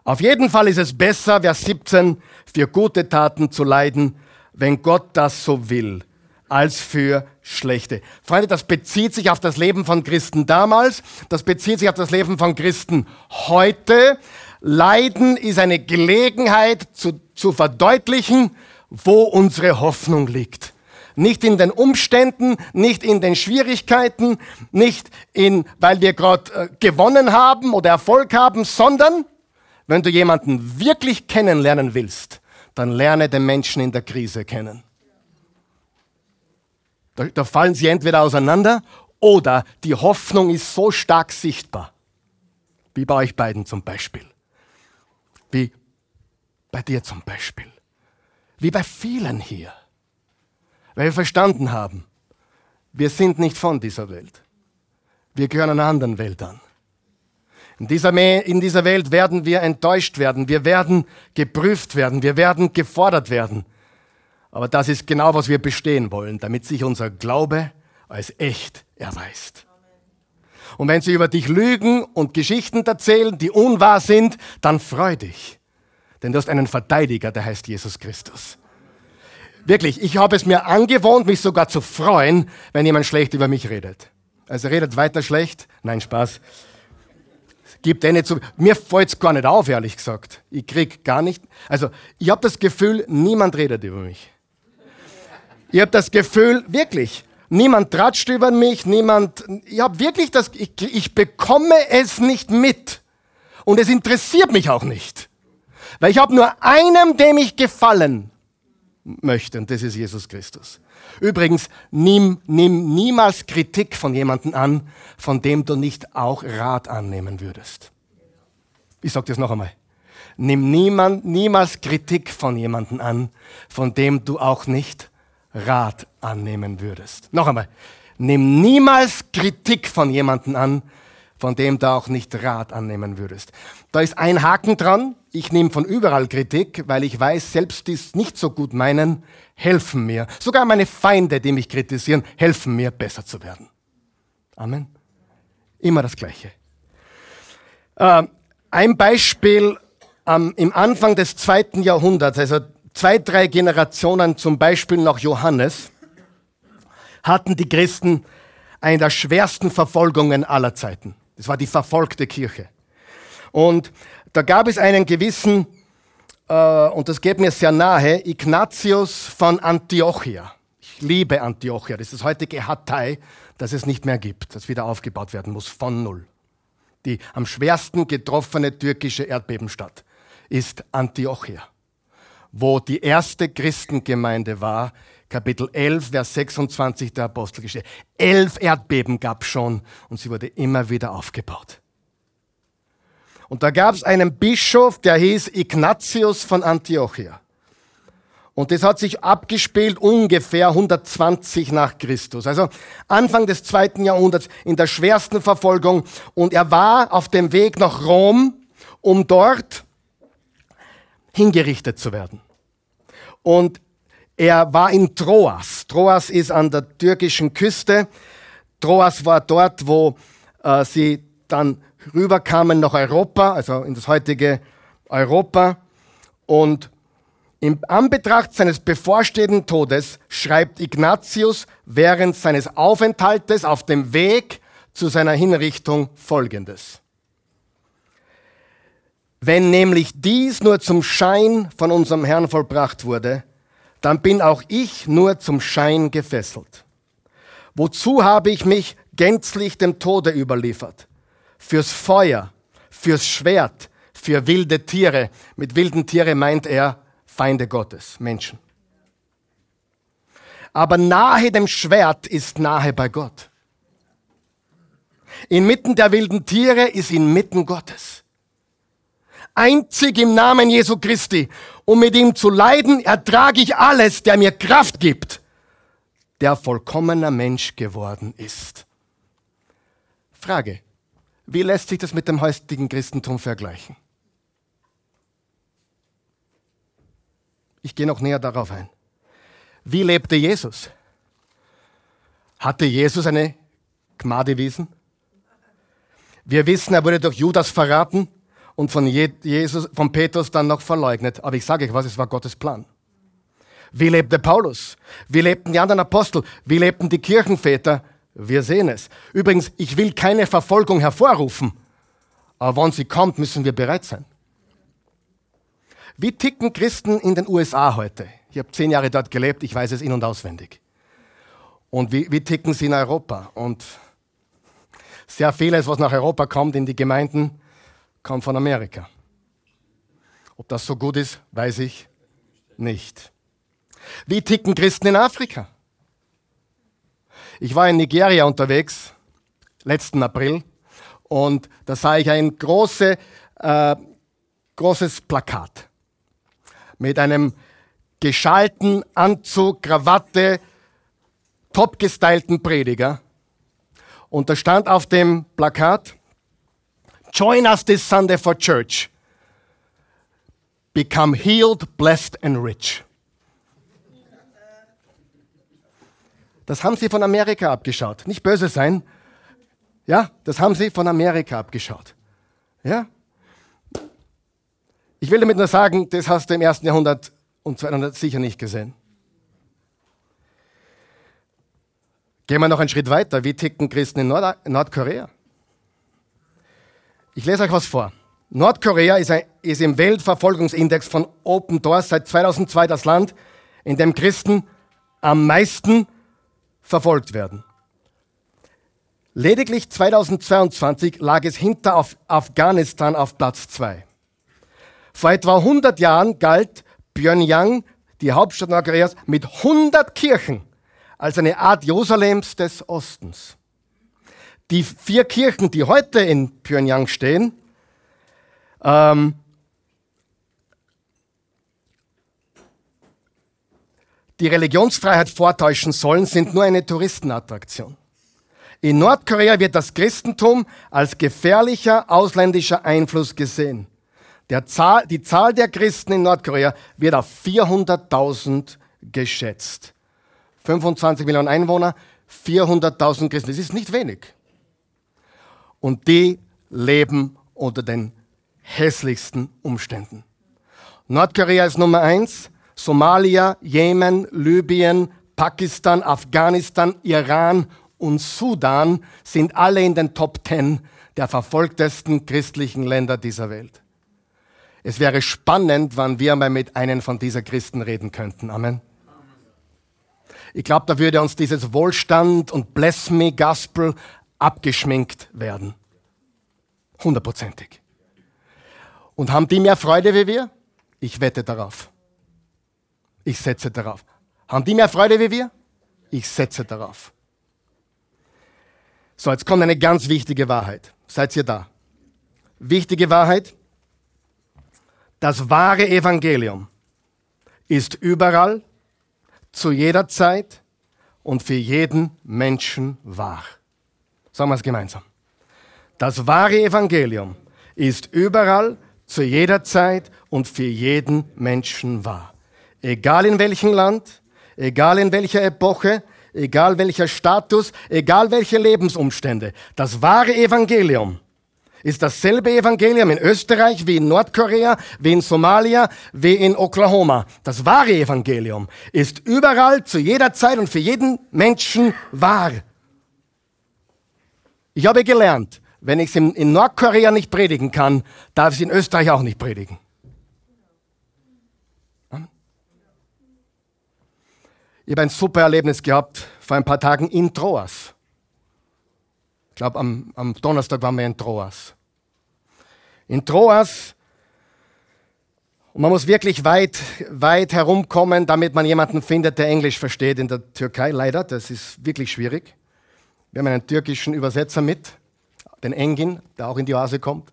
Auf jeden Fall ist es besser, Vers 17, für gute Taten zu leiden, wenn Gott das so will, als für schlechte. Freunde, das bezieht sich auf das Leben von Christen damals, das bezieht sich auf das Leben von Christen heute. Leiden ist eine Gelegenheit zu, zu verdeutlichen, wo unsere Hoffnung liegt. Nicht in den Umständen, nicht in den Schwierigkeiten, nicht in, weil wir gerade äh, gewonnen haben oder Erfolg haben, sondern wenn du jemanden wirklich kennenlernen willst, dann lerne den Menschen in der Krise kennen. Da, da fallen sie entweder auseinander oder die Hoffnung ist so stark sichtbar. Wie bei euch beiden zum Beispiel. Wie bei dir zum Beispiel. Wie bei vielen hier. Weil wir verstanden haben, wir sind nicht von dieser Welt. Wir gehören einer anderen Welt an. In dieser, in dieser Welt werden wir enttäuscht werden, wir werden geprüft werden, wir werden gefordert werden. Aber das ist genau, was wir bestehen wollen, damit sich unser Glaube als echt erweist. Und wenn sie über dich lügen und Geschichten erzählen, die unwahr sind, dann freu dich. Denn du hast einen Verteidiger, der heißt Jesus Christus. Wirklich, ich habe es mir angewohnt, mich sogar zu freuen, wenn jemand schlecht über mich redet. Also redet weiter schlecht. Nein, Spaß. Gibt eh nicht. Mir fällt es gar nicht auf, ehrlich gesagt. Ich krieg gar nicht. Also, ich habe das Gefühl, niemand redet über mich. Ich habe das Gefühl, wirklich, niemand tratscht über mich, niemand. Ich habe wirklich das. Ich, ich bekomme es nicht mit. Und es interessiert mich auch nicht. Weil ich habe nur einem, dem ich gefallen möchte, und das ist Jesus Christus. Übrigens, nimm, nimm niemals Kritik von jemandem an, von dem du nicht auch Rat annehmen würdest. Ich sage das noch einmal. Nimm niemand, niemals Kritik von jemandem an, von dem du auch nicht Rat annehmen würdest. Noch einmal. Nimm niemals Kritik von jemandem an, von dem du auch nicht Rat annehmen würdest. Da ist ein Haken dran. Ich nehme von überall Kritik, weil ich weiß, selbst die es nicht so gut meinen, helfen mir. Sogar meine Feinde, die mich kritisieren, helfen mir, besser zu werden. Amen. Immer das Gleiche. Äh, ein Beispiel ähm, im Anfang des zweiten Jahrhunderts, also zwei, drei Generationen zum Beispiel nach Johannes, hatten die Christen eine der schwersten Verfolgungen aller Zeiten. Das war die verfolgte Kirche. Und da gab es einen gewissen, äh, und das geht mir sehr nahe, Ignatius von Antiochia. Ich liebe Antiochia. Das ist das heutige Hatay, das es nicht mehr gibt, das wieder aufgebaut werden muss, von Null. Die am schwersten getroffene türkische Erdbebenstadt ist Antiochia, wo die erste Christengemeinde war, Kapitel 11, Vers 26 der Apostelgeschichte. Elf Erdbeben gab es schon und sie wurde immer wieder aufgebaut. Und da gab es einen Bischof, der hieß Ignatius von Antiochia. Und das hat sich abgespielt ungefähr 120 nach Christus. Also Anfang des zweiten Jahrhunderts in der schwersten Verfolgung. Und er war auf dem Weg nach Rom, um dort hingerichtet zu werden. Und er war in Troas. Troas ist an der türkischen Küste. Troas war dort, wo äh, sie dann rüberkamen nach Europa, also in das heutige Europa. Und im Anbetracht seines bevorstehenden Todes schreibt Ignatius während seines Aufenthaltes auf dem Weg zu seiner Hinrichtung Folgendes. Wenn nämlich dies nur zum Schein von unserem Herrn vollbracht wurde, dann bin auch ich nur zum Schein gefesselt. Wozu habe ich mich gänzlich dem Tode überliefert? Fürs Feuer, fürs Schwert, für wilde Tiere. Mit wilden Tiere meint er Feinde Gottes, Menschen. Aber nahe dem Schwert ist nahe bei Gott. Inmitten der wilden Tiere ist inmitten Gottes. Einzig im Namen Jesu Christi um mit ihm zu leiden, ertrage ich alles, der mir Kraft gibt, der vollkommener Mensch geworden ist. Frage, wie lässt sich das mit dem heutigen Christentum vergleichen? Ich gehe noch näher darauf ein. Wie lebte Jesus? Hatte Jesus eine Gmadewiesen? Wir wissen, er wurde durch Judas verraten und von, Jesus, von Petrus dann noch verleugnet. Aber ich sage euch was, es war Gottes Plan. Wie lebte Paulus? Wie lebten die anderen Apostel? Wie lebten die Kirchenväter? Wir sehen es. Übrigens, ich will keine Verfolgung hervorrufen, aber wenn sie kommt, müssen wir bereit sein. Wie ticken Christen in den USA heute? Ich habe zehn Jahre dort gelebt, ich weiß es in- und auswendig. Und wie, wie ticken sie in Europa? Und sehr vieles, was nach Europa kommt, in die Gemeinden, kommt von Amerika. Ob das so gut ist, weiß ich nicht. Wie ticken Christen in Afrika? Ich war in Nigeria unterwegs, letzten April, und da sah ich ein große, äh, großes Plakat mit einem geschalten Anzug, Krawatte, top gestylten Prediger. Und da stand auf dem Plakat, Join us this Sunday for church. Become healed, blessed and rich. Das haben sie von Amerika abgeschaut. Nicht böse sein. Ja, das haben sie von Amerika abgeschaut. Ja? Ich will damit nur sagen, das hast du im ersten Jahrhundert und 200 sicher nicht gesehen. Gehen wir noch einen Schritt weiter. Wie ticken Christen in Nord Nordkorea? Ich lese euch was vor. Nordkorea ist, ein, ist, im Weltverfolgungsindex von Open Doors seit 2002 das Land, in dem Christen am meisten verfolgt werden. Lediglich 2022 lag es hinter Af Afghanistan auf Platz 2. Vor etwa 100 Jahren galt Pyongyang, die Hauptstadt Nordkoreas, mit 100 Kirchen als eine Art Jerusalems des Ostens. Die vier Kirchen, die heute in Pyongyang stehen, ähm, die Religionsfreiheit vortäuschen sollen, sind nur eine Touristenattraktion. In Nordkorea wird das Christentum als gefährlicher ausländischer Einfluss gesehen. Zahl, die Zahl der Christen in Nordkorea wird auf 400.000 geschätzt. 25 Millionen Einwohner, 400.000 Christen. Das ist nicht wenig. Und die leben unter den hässlichsten Umständen. Nordkorea ist Nummer eins, Somalia, Jemen, Libyen, Pakistan, Afghanistan, Iran und Sudan sind alle in den Top Ten der verfolgtesten christlichen Länder dieser Welt. Es wäre spannend, wann wir mal mit einem von diesen Christen reden könnten. Amen. Ich glaube, da würde uns dieses Wohlstand und Bless Me Gospel abgeschminkt werden. Hundertprozentig. Und haben die mehr Freude wie wir? Ich wette darauf. Ich setze darauf. Haben die mehr Freude wie wir? Ich setze darauf. So, jetzt kommt eine ganz wichtige Wahrheit. Seid ihr da? Wichtige Wahrheit. Das wahre Evangelium ist überall, zu jeder Zeit und für jeden Menschen wahr. Sagen wir es gemeinsam. Das wahre Evangelium ist überall, zu jeder Zeit und für jeden Menschen wahr. Egal in welchem Land, egal in welcher Epoche, egal welcher Status, egal welche Lebensumstände. Das wahre Evangelium ist dasselbe Evangelium in Österreich wie in Nordkorea, wie in Somalia, wie in Oklahoma. Das wahre Evangelium ist überall, zu jeder Zeit und für jeden Menschen wahr. Ich habe gelernt, wenn ich es in Nordkorea nicht predigen kann, darf ich es in Österreich auch nicht predigen. Ich habe ein super Erlebnis gehabt vor ein paar Tagen in Troas. Ich glaube, am, am Donnerstag waren wir in Troas. In Troas, und man muss wirklich weit, weit herumkommen, damit man jemanden findet, der Englisch versteht in der Türkei. Leider, das ist wirklich schwierig. Wir haben einen türkischen Übersetzer mit, den Engin, der auch in die Oase kommt.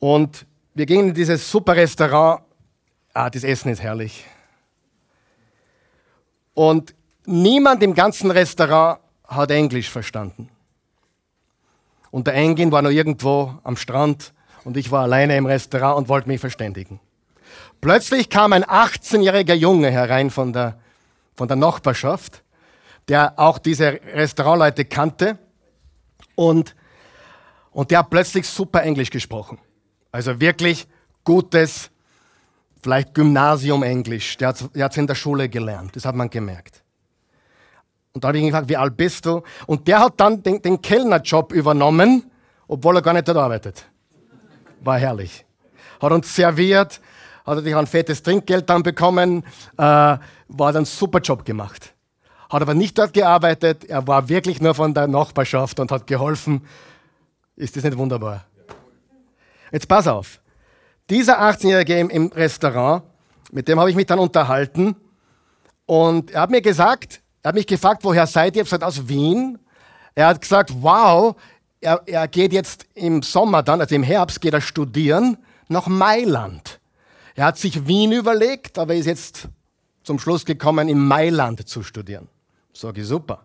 Und wir gingen in dieses super Restaurant. Ah, das Essen ist herrlich. Und niemand im ganzen Restaurant hat Englisch verstanden. Und der Engin war noch irgendwo am Strand und ich war alleine im Restaurant und wollte mich verständigen. Plötzlich kam ein 18-jähriger Junge herein von der, von der Nachbarschaft, der auch diese Restaurantleute kannte und, und der hat plötzlich super Englisch gesprochen. Also wirklich gutes, vielleicht Gymnasium-Englisch. Der hat es in der Schule gelernt, das hat man gemerkt. Und da habe ich ihn gefragt, wie alt bist du? Und der hat dann den, den Kellnerjob übernommen, obwohl er gar nicht dort arbeitet. War herrlich. Hat uns serviert, hat natürlich ein fettes Trinkgeld dann bekommen, äh, war dann einen super Job gemacht. hat aber nicht dort gearbeitet, er war wirklich nur von der Nachbarschaft und hat geholfen. Ist das nicht wunderbar? Jetzt pass auf. Dieser 18-Jährige im Restaurant, mit dem habe ich mich dann unterhalten und er hat mir gesagt, er hat mich gefragt, woher seid ihr? Ich habe gesagt, aus Wien. Er hat gesagt, wow, er, er geht jetzt im Sommer dann, also im Herbst, geht er studieren nach Mailand. Er hat sich Wien überlegt, aber ist jetzt zum Schluss gekommen, in Mailand zu studieren. Sag ich, super.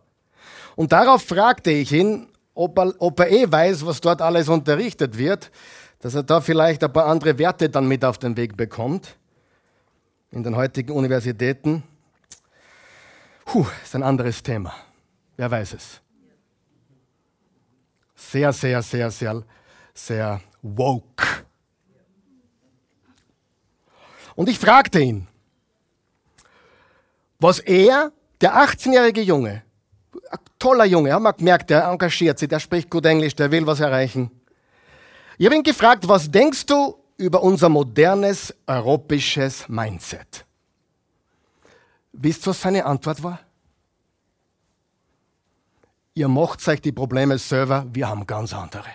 Und darauf fragte ich ihn, ob er, ob er eh weiß, was dort alles unterrichtet wird, dass er da vielleicht ein paar andere Werte dann mit auf den Weg bekommt in den heutigen Universitäten. Puh, ist ein anderes Thema. Wer weiß es? Sehr, sehr, sehr, sehr, sehr woke. Und ich fragte ihn, was er, der 18-jährige Junge, toller Junge, haben wir gemerkt, der engagiert sich, der spricht gut Englisch, der will was erreichen. Ich habe ihn gefragt, was denkst du über unser modernes europäisches Mindset? Wisst ihr, was seine Antwort war? Ihr macht euch die Probleme selber, wir haben ganz andere.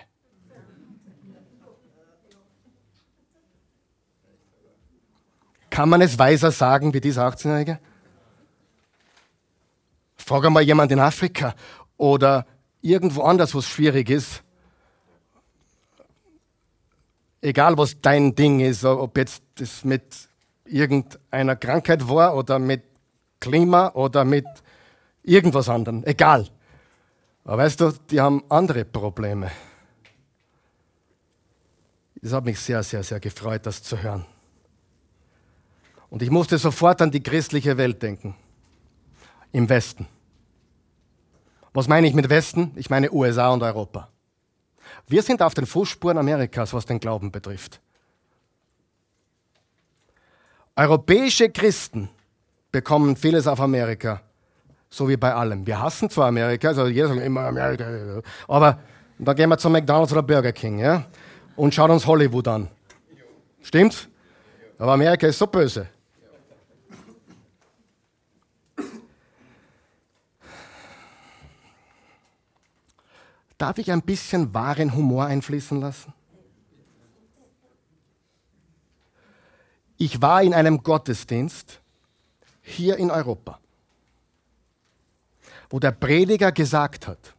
Kann man es weiser sagen wie dieser 18-Jährige? Frag einmal jemand in Afrika oder irgendwo anders, wo es schwierig ist. Egal, was dein Ding ist, ob jetzt das mit irgendeiner Krankheit war oder mit Klima oder mit irgendwas anderem. Egal. Aber weißt du, die haben andere Probleme. Das hat mich sehr, sehr, sehr gefreut, das zu hören. Und ich musste sofort an die christliche Welt denken. Im Westen. Was meine ich mit Westen? Ich meine USA und Europa. Wir sind auf den Fußspuren Amerikas, was den Glauben betrifft. Europäische Christen bekommen vieles auf Amerika, so wie bei allem. Wir hassen zwar Amerika, also jeder sagt immer Amerika, aber dann gehen wir zum McDonald's oder Burger King ja, und schauen uns Hollywood an. Stimmt's? Aber Amerika ist so böse. Darf ich ein bisschen wahren Humor einfließen lassen? Ich war in einem Gottesdienst hier in Europa, wo der Prediger gesagt hat,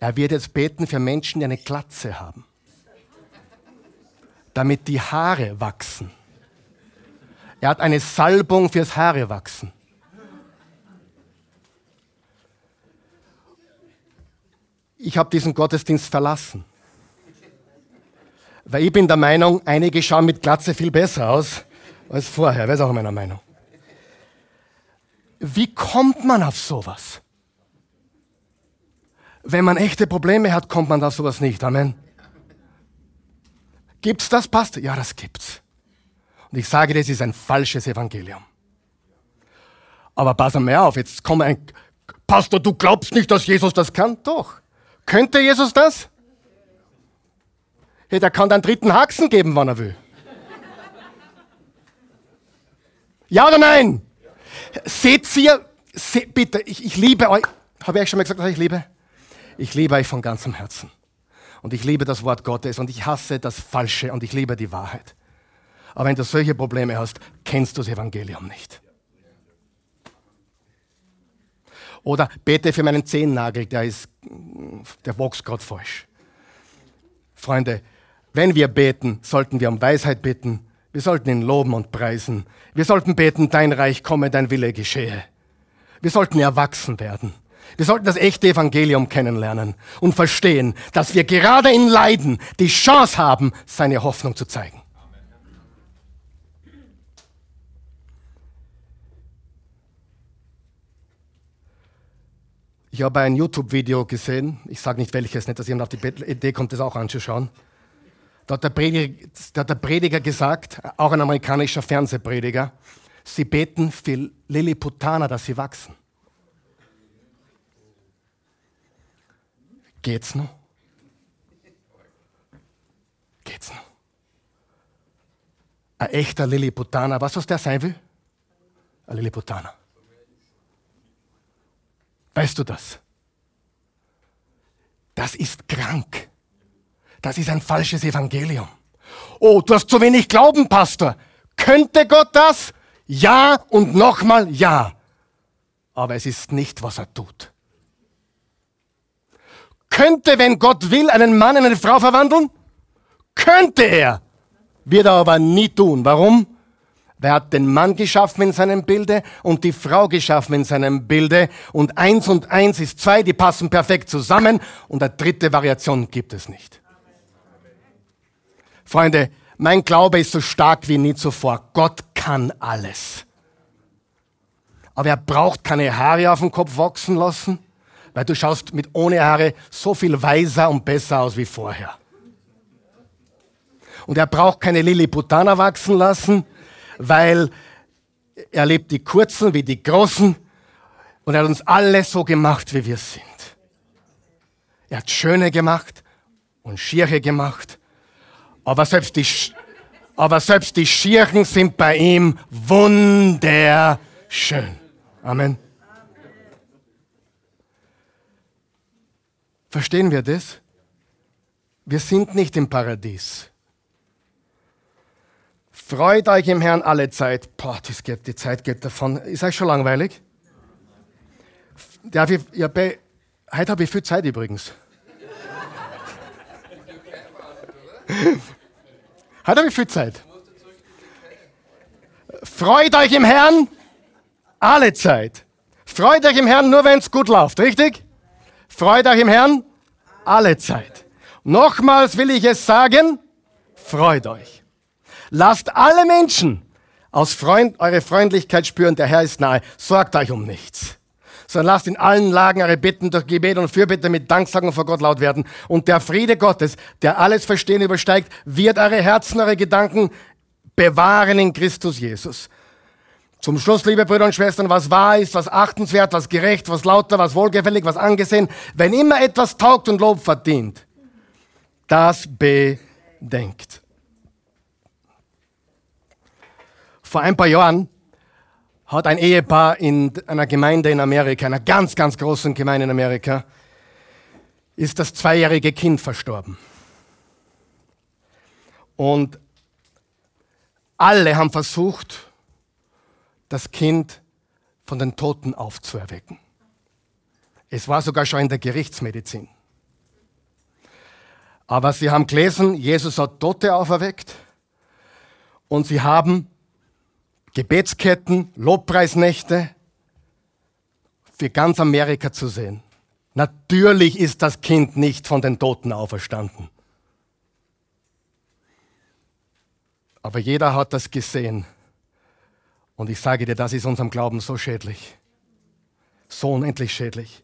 er wird jetzt beten für Menschen, die eine Glatze haben, damit die Haare wachsen. Er hat eine Salbung fürs Haare ich habe diesen Gottesdienst verlassen. Weil ich bin der Meinung, einige schauen mit Glatze viel besser aus als vorher. Wer ist auch meiner Meinung? Wie kommt man auf sowas? Wenn man echte Probleme hat, kommt man auf sowas nicht. Amen. Gibt's das, Pastor? Ja, das gibt's. Und ich sage, das ist ein falsches Evangelium. Aber pass mal auf, jetzt kommt ein Pastor, du glaubst nicht, dass Jesus das kann? Doch. Könnte Jesus das? Hey, der kann einen dritten Haxen geben, wann er will. Ja oder nein? Seht ihr, seht, bitte, ich, ich liebe euch. Habe ich euch schon mal gesagt, dass ich liebe? Ich liebe euch von ganzem Herzen. Und ich liebe das Wort Gottes und ich hasse das Falsche und ich liebe die Wahrheit. Aber wenn du solche Probleme hast, kennst du das Evangelium nicht. Oder bete für meinen Zehennagel, der, ist, der wächst gerade falsch. Freunde, wenn wir beten, sollten wir um Weisheit bitten. Wir sollten ihn loben und preisen. Wir sollten beten, dein Reich komme, dein Wille geschehe. Wir sollten erwachsen werden. Wir sollten das echte Evangelium kennenlernen und verstehen, dass wir gerade in Leiden die Chance haben, seine Hoffnung zu zeigen. Ich habe ein YouTube-Video gesehen, ich sage nicht welches, nicht, dass jemand auf die Idee kommt, das auch anzuschauen. Da hat, der Prediger, da hat der Prediger gesagt, auch ein amerikanischer Fernsehprediger, sie beten für Lilliputaner, dass sie wachsen. Geht's noch? Geht's noch? Ein echter Lilliputaner, was was der sein will? Ein Lilliputaner. Weißt du das? Das ist krank. Das ist ein falsches Evangelium. Oh, du hast zu wenig Glauben, Pastor. Könnte Gott das? Ja und nochmal ja. Aber es ist nicht, was er tut. Könnte, wenn Gott will, einen Mann in eine Frau verwandeln? Könnte er. Wird er aber nie tun. Warum? Wer hat den Mann geschaffen in seinem Bilde und die Frau geschaffen in seinem Bilde. Und eins und eins ist zwei, die passen perfekt zusammen. Und eine dritte Variation gibt es nicht. Freunde, mein Glaube ist so stark wie nie zuvor. Gott kann alles. Aber er braucht keine Haare auf dem Kopf wachsen lassen, weil du schaust mit ohne Haare so viel weiser und besser aus wie vorher. Und er braucht keine Lilliputaner wachsen lassen, weil er lebt die Kurzen wie die Großen und er hat uns alle so gemacht, wie wir sind. Er hat Schöne gemacht und Schiere gemacht, aber selbst die, aber selbst die Schirchen sind bei ihm wunderschön. Amen. Verstehen wir das? Wir sind nicht im Paradies. Freut euch im Herrn alle Zeit. Boah, das geht, die Zeit geht davon. Ist euch schon langweilig? Darf ich, ja, bei, heute habe ich viel Zeit übrigens. heute habe ich viel Zeit. Freut euch im Herrn alle Zeit. Freut euch im Herrn nur, wenn es gut läuft, richtig? Freut euch im Herrn alle Zeit. Nochmals will ich es sagen, freut euch. Lasst alle Menschen aus Freund, eure Freundlichkeit spüren, der Herr ist nahe. Sorgt euch um nichts. Sondern lasst in allen Lagen eure Bitten durch Gebet und Fürbitte mit Danksagung vor Gott laut werden. Und der Friede Gottes, der alles Verstehen übersteigt, wird eure Herzen, eure Gedanken bewahren in Christus Jesus. Zum Schluss, liebe Brüder und Schwestern, was wahr ist, was achtenswert, was gerecht, was lauter, was wohlgefällig, was angesehen, wenn immer etwas taugt und Lob verdient, das bedenkt. Vor ein paar Jahren hat ein Ehepaar in einer Gemeinde in Amerika, einer ganz, ganz großen Gemeinde in Amerika, ist das zweijährige Kind verstorben. Und alle haben versucht, das Kind von den Toten aufzuerwecken. Es war sogar schon in der Gerichtsmedizin. Aber sie haben gelesen, Jesus hat Tote auferweckt und sie haben Gebetsketten, Lobpreisnächte für ganz Amerika zu sehen. Natürlich ist das Kind nicht von den Toten auferstanden. Aber jeder hat das gesehen. Und ich sage dir, das ist unserem Glauben so schädlich. So unendlich schädlich.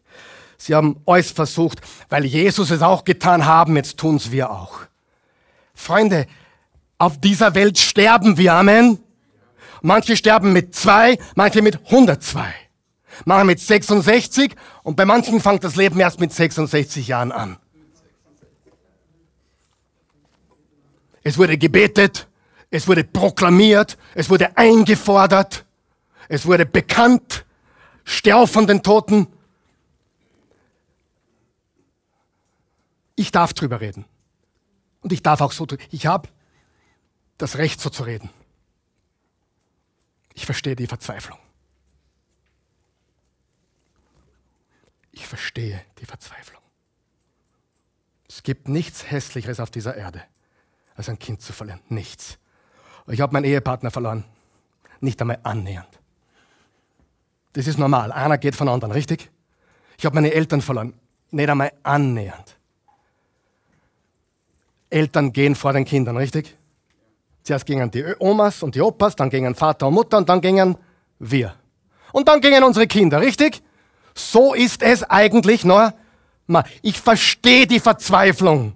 Sie haben alles versucht, weil Jesus es auch getan haben, jetzt tun es wir auch. Freunde, auf dieser Welt sterben wir, Amen. Manche sterben mit zwei, manche mit 102. Manche mit 66 und bei manchen fängt das Leben erst mit 66 Jahren an. Es wurde gebetet, es wurde proklamiert, es wurde eingefordert, es wurde bekannt, steh von den Toten. Ich darf drüber reden. Und ich darf auch so, ich habe das Recht so zu reden. Ich verstehe die Verzweiflung. Ich verstehe die Verzweiflung. Es gibt nichts Hässlicheres auf dieser Erde, als ein Kind zu verlieren. Nichts. Ich habe meinen Ehepartner verloren. Nicht einmal annähernd. Das ist normal. Einer geht von anderen, richtig? Ich habe meine Eltern verloren. Nicht einmal annähernd. Eltern gehen vor den Kindern, richtig? Zuerst gingen die Omas und die Opas, dann gingen Vater und Mutter und dann gingen wir. Und dann gingen unsere Kinder, richtig? So ist es eigentlich nur. Ich verstehe die Verzweiflung.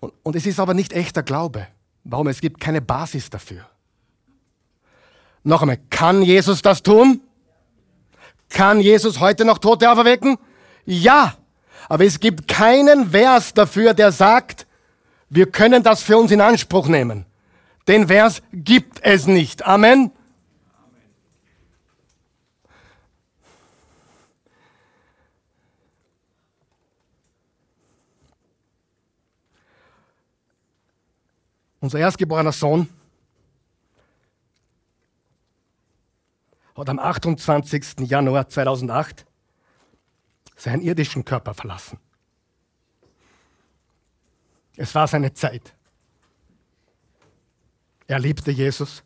Und, und es ist aber nicht echter Glaube. Warum? Es gibt keine Basis dafür. Noch einmal, kann Jesus das tun? Kann Jesus heute noch Tote auferwecken? Ja. Aber es gibt keinen Vers dafür, der sagt, wir können das für uns in Anspruch nehmen. Den Vers gibt es nicht. Amen. Unser erstgeborener Sohn hat am 28. Januar 2008 seinen irdischen Körper verlassen. Es war seine Zeit. Er liebte Jesus.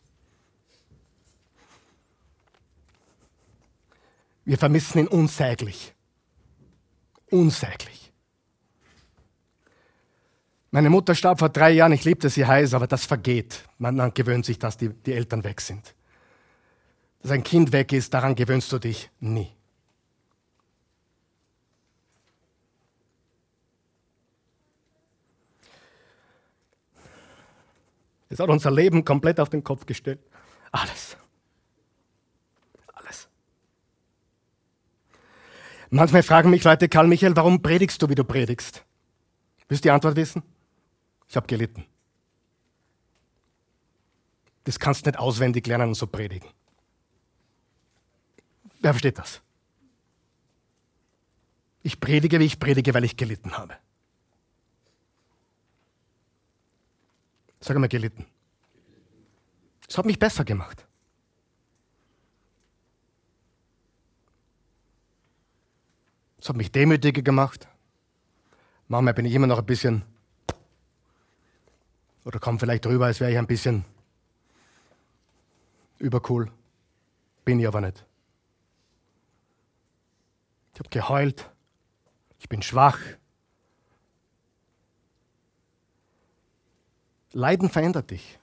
Wir vermissen ihn unsäglich. Unsäglich. Meine Mutter starb vor drei Jahren, ich liebte sie heiß, aber das vergeht. Man, gewöhnt sich, dass die, die Eltern weg sind. Dass ein Kind weg ist, daran gewöhnst du dich nie. Es hat unser Leben komplett auf den Kopf gestellt. Alles. Alles. Manchmal fragen mich Leute, Karl Michael, warum predigst du, wie du predigst? Willst du die Antwort wissen? Ich habe gelitten. Das kannst du nicht auswendig lernen und so predigen. Wer versteht das? Ich predige, wie ich predige, weil ich gelitten habe. Sag mal gelitten. Es hat mich besser gemacht. Es hat mich demütiger gemacht. Manchmal bin ich immer noch ein bisschen, oder komme vielleicht rüber, als wäre ich ein bisschen übercool. Bin ich aber nicht. Ich habe geheult. Ich bin schwach. Leiden verändert dich.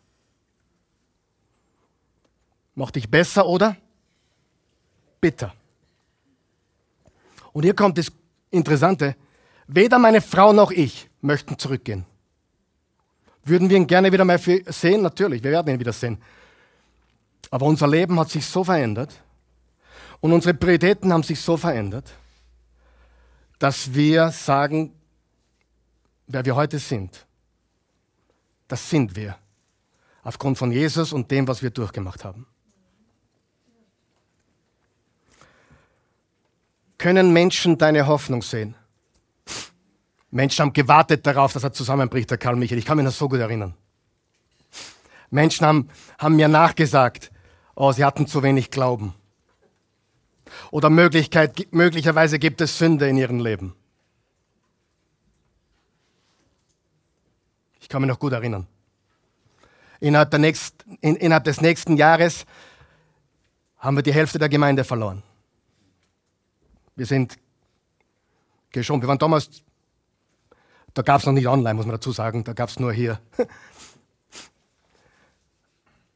Macht dich besser oder bitter. Und hier kommt das Interessante. Weder meine Frau noch ich möchten zurückgehen. Würden wir ihn gerne wieder mal sehen? Natürlich, wir werden ihn wieder sehen. Aber unser Leben hat sich so verändert und unsere Prioritäten haben sich so verändert, dass wir sagen, wer wir heute sind, das sind wir. Aufgrund von Jesus und dem, was wir durchgemacht haben. Können Menschen deine Hoffnung sehen? Menschen haben gewartet darauf, dass er zusammenbricht, der Karl Michael. Ich kann mich noch so gut erinnern. Menschen haben, haben mir nachgesagt, oh, sie hatten zu wenig Glauben. Oder Möglichkeit, möglicherweise gibt es Sünde in ihrem Leben. Kann mich noch gut erinnern. Innerhalb, nächsten, in, innerhalb des nächsten Jahres haben wir die Hälfte der Gemeinde verloren. Wir sind geschont. Wir waren damals, da gab es noch nicht online, muss man dazu sagen, da gab es nur hier.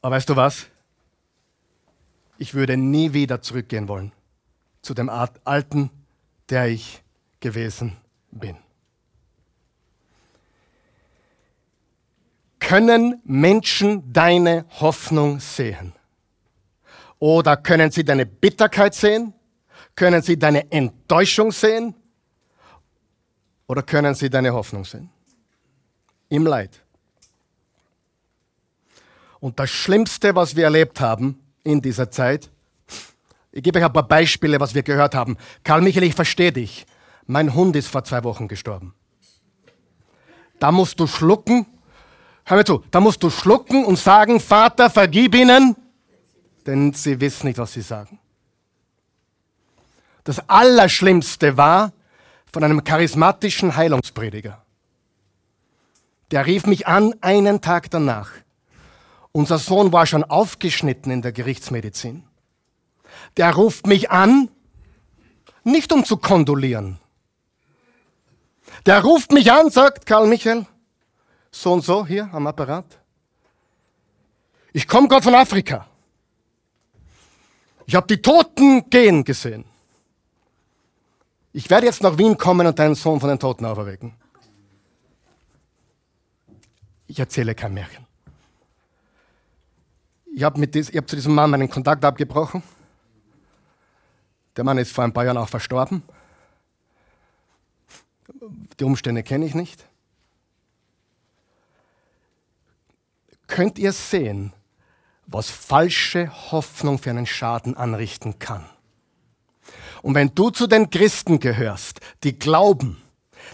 Aber weißt du was? Ich würde nie wieder zurückgehen wollen zu dem Alten, der ich gewesen bin. Können Menschen deine Hoffnung sehen? Oder können sie deine Bitterkeit sehen? Können sie deine Enttäuschung sehen? Oder können sie deine Hoffnung sehen? Im Leid. Und das Schlimmste, was wir erlebt haben in dieser Zeit, ich gebe euch ein paar Beispiele, was wir gehört haben. Karl Michael, ich verstehe dich. Mein Hund ist vor zwei Wochen gestorben. Da musst du schlucken Hör mir zu, da musst du schlucken und sagen, Vater, vergib ihnen, denn sie wissen nicht, was sie sagen. Das Allerschlimmste war von einem charismatischen Heilungsprediger. Der rief mich an einen Tag danach. Unser Sohn war schon aufgeschnitten in der Gerichtsmedizin. Der ruft mich an, nicht um zu kondolieren. Der ruft mich an, sagt Karl Michael, so und so hier am Apparat. Ich komme gerade von Afrika. Ich habe die Toten gehen gesehen. Ich werde jetzt nach Wien kommen und deinen Sohn von den Toten auferwecken. Ich erzähle kein Märchen. Ich habe hab zu diesem Mann meinen Kontakt abgebrochen. Der Mann ist vor ein paar Jahren auch verstorben. Die Umstände kenne ich nicht. Könnt ihr sehen, was falsche Hoffnung für einen Schaden anrichten kann. Und wenn du zu den Christen gehörst, die glauben,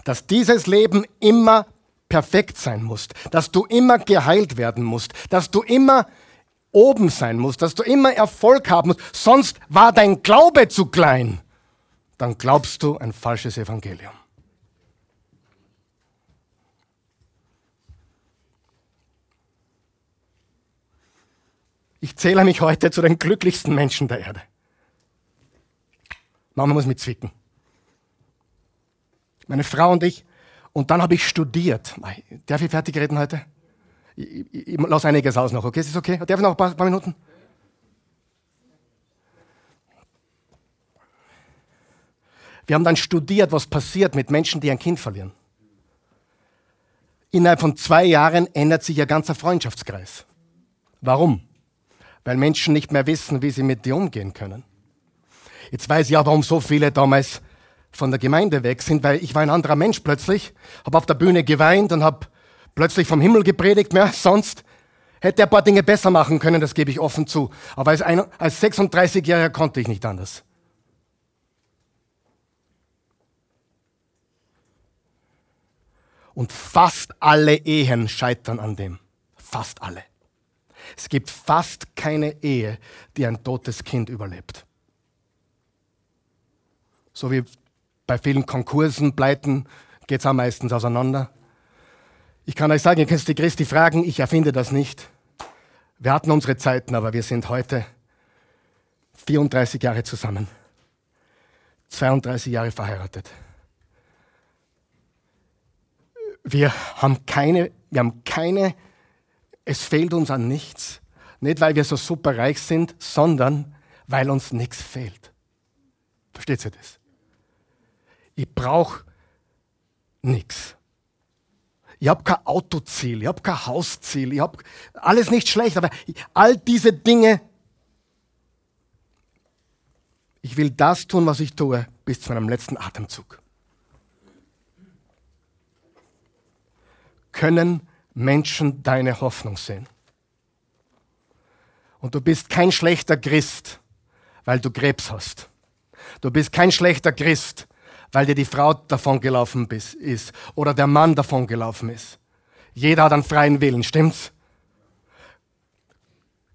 dass dieses Leben immer perfekt sein musst, dass du immer geheilt werden musst, dass du immer oben sein musst, dass du immer Erfolg haben musst, sonst war dein Glaube zu klein, dann glaubst du ein falsches Evangelium. Ich zähle mich heute zu den glücklichsten Menschen der Erde. Mama muss mit zwicken. Meine Frau und ich. Und dann habe ich studiert. Darf ich fertig reden heute? Ich, ich, ich lasse einiges aus noch, okay? Ist das okay? Darf ich noch ein paar, paar Minuten? Wir haben dann studiert, was passiert mit Menschen, die ein Kind verlieren. Innerhalb von zwei Jahren ändert sich ihr ganzer Freundschaftskreis. Warum? Weil Menschen nicht mehr wissen, wie sie mit dir umgehen können. Jetzt weiß ich auch, warum so viele damals von der Gemeinde weg sind, weil ich war ein anderer Mensch plötzlich, habe auf der Bühne geweint und habe plötzlich vom Himmel gepredigt, mehr sonst hätte er ein paar Dinge besser machen können, das gebe ich offen zu. Aber als, als 36-Jähriger konnte ich nicht anders. Und fast alle Ehen scheitern an dem. Fast alle. Es gibt fast keine Ehe, die ein totes Kind überlebt. So wie bei vielen Konkursen, Pleiten geht es auch meistens auseinander. Ich kann euch sagen, ihr könnt die Christi fragen, ich erfinde das nicht. Wir hatten unsere Zeiten, aber wir sind heute 34 Jahre zusammen, 32 Jahre verheiratet. Wir haben keine, wir haben keine, es fehlt uns an nichts. Nicht, weil wir so super reich sind, sondern weil uns nichts fehlt. Versteht ihr das? Ich brauche nichts. Ich habe kein Autoziel, ich habe kein Hausziel, ich habe alles nicht schlecht, aber all diese Dinge, ich will das tun, was ich tue, bis zu meinem letzten Atemzug. Können Menschen deine Hoffnung sehen? Und du bist kein schlechter Christ, weil du Krebs hast. Du bist kein schlechter Christ, weil dir die Frau davongelaufen ist oder der Mann davongelaufen ist. Jeder hat einen freien Willen, stimmt's?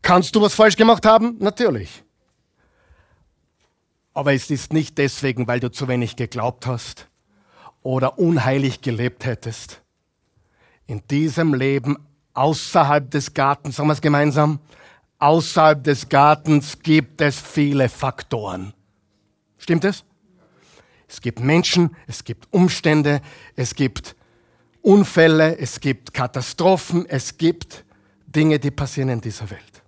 Kannst du was falsch gemacht haben? Natürlich. Aber es ist nicht deswegen, weil du zu wenig geglaubt hast oder unheilig gelebt hättest. In diesem Leben außerhalb des Gartens, sagen wir es gemeinsam, außerhalb des Gartens gibt es viele Faktoren. Stimmt es? Es gibt Menschen, es gibt Umstände, es gibt Unfälle, es gibt Katastrophen, es gibt Dinge, die passieren in dieser Welt.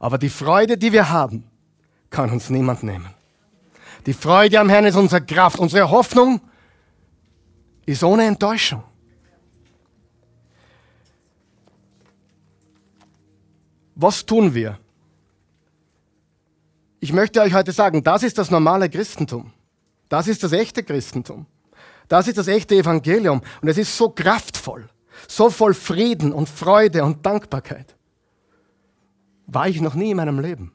Aber die Freude, die wir haben, kann uns niemand nehmen. Die Freude am Herrn ist unsere Kraft. Unsere Hoffnung ist ohne Enttäuschung. Was tun wir? Ich möchte euch heute sagen, das ist das normale Christentum. Das ist das echte Christentum. Das ist das echte Evangelium. Und es ist so kraftvoll, so voll Frieden und Freude und Dankbarkeit. War ich noch nie in meinem Leben.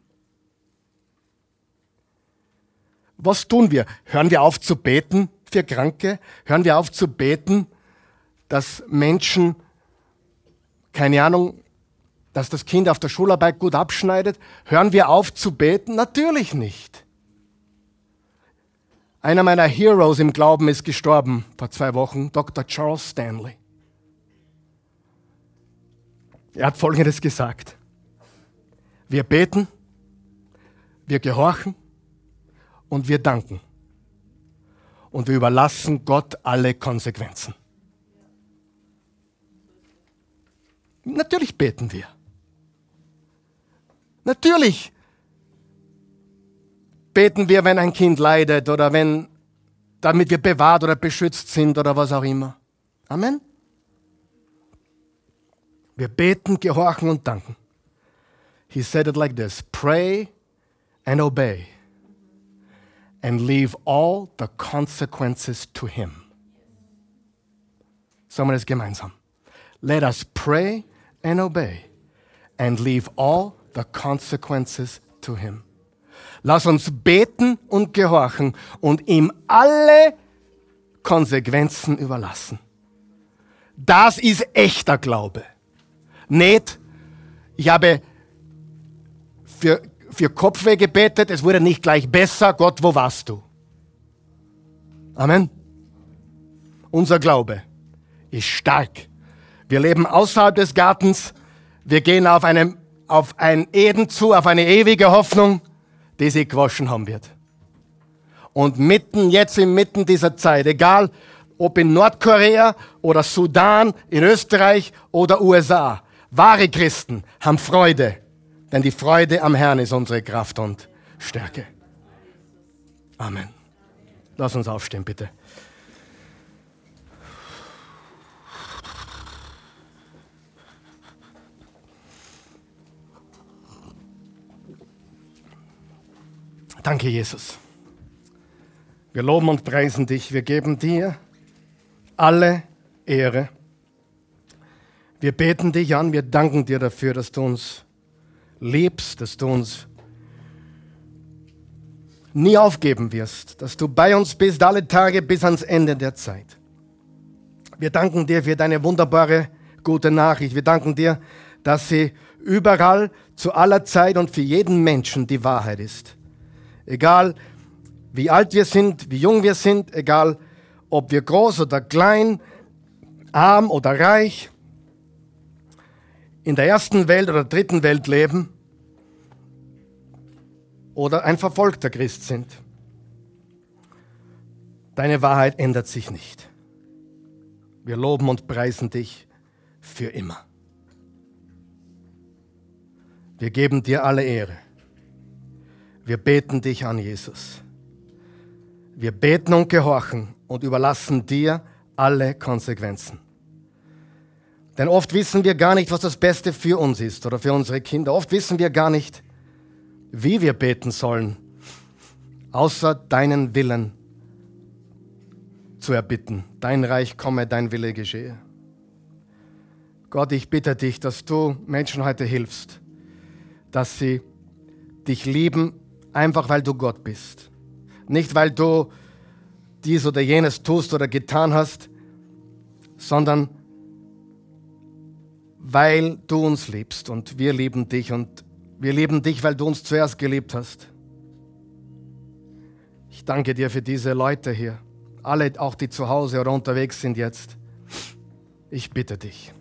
Was tun wir? Hören wir auf zu beten für Kranke? Hören wir auf zu beten, dass Menschen, keine Ahnung, dass das Kind auf der Schularbeit gut abschneidet? Hören wir auf zu beten? Natürlich nicht. Einer meiner Heroes im Glauben ist gestorben vor zwei Wochen, Dr. Charles Stanley. Er hat Folgendes gesagt. Wir beten, wir gehorchen und wir danken. Und wir überlassen Gott alle Konsequenzen. Natürlich beten wir. Natürlich beten wir, wenn ein Kind leidet oder wenn, damit wir bewahrt oder beschützt sind oder was auch immer. Amen. Wir beten, gehorchen und danken. He said it like this Pray and obey, and leave all the consequences to Him. Sagen wir das gemeinsam. Let us pray and obey, and leave all the consequences to Him. Lass uns beten und gehorchen und ihm alle Konsequenzen überlassen. Das ist echter Glaube. Nicht, ich habe für, für Kopfweh gebetet, es wurde nicht gleich besser. Gott, wo warst du? Amen. Unser Glaube ist stark. Wir leben außerhalb des Gartens. Wir gehen auf, einem, auf ein Eden zu, auf eine ewige Hoffnung, die sich gewaschen haben wird. Und mitten, jetzt inmitten dieser Zeit, egal ob in Nordkorea oder Sudan, in Österreich oder USA, wahre Christen haben Freude, denn die Freude am Herrn ist unsere Kraft und Stärke. Amen. Lass uns aufstehen, bitte. Danke, Jesus. Wir loben und preisen dich. Wir geben dir alle Ehre. Wir beten dich an. Wir danken dir dafür, dass du uns liebst, dass du uns nie aufgeben wirst, dass du bei uns bist alle Tage bis ans Ende der Zeit. Wir danken dir für deine wunderbare gute Nachricht. Wir danken dir, dass sie überall zu aller Zeit und für jeden Menschen die Wahrheit ist. Egal wie alt wir sind, wie jung wir sind, egal ob wir groß oder klein, arm oder reich, in der ersten Welt oder dritten Welt leben oder ein verfolgter Christ sind. Deine Wahrheit ändert sich nicht. Wir loben und preisen dich für immer. Wir geben dir alle Ehre. Wir beten dich an, Jesus. Wir beten und gehorchen und überlassen dir alle Konsequenzen. Denn oft wissen wir gar nicht, was das Beste für uns ist oder für unsere Kinder. Oft wissen wir gar nicht, wie wir beten sollen, außer deinen Willen zu erbitten. Dein Reich komme, dein Wille geschehe. Gott, ich bitte dich, dass du Menschen heute hilfst, dass sie dich lieben einfach weil du Gott bist. Nicht weil du dies oder jenes tust oder getan hast, sondern weil du uns liebst und wir lieben dich und wir lieben dich, weil du uns zuerst geliebt hast. Ich danke dir für diese Leute hier, alle auch die zu Hause oder unterwegs sind jetzt. Ich bitte dich.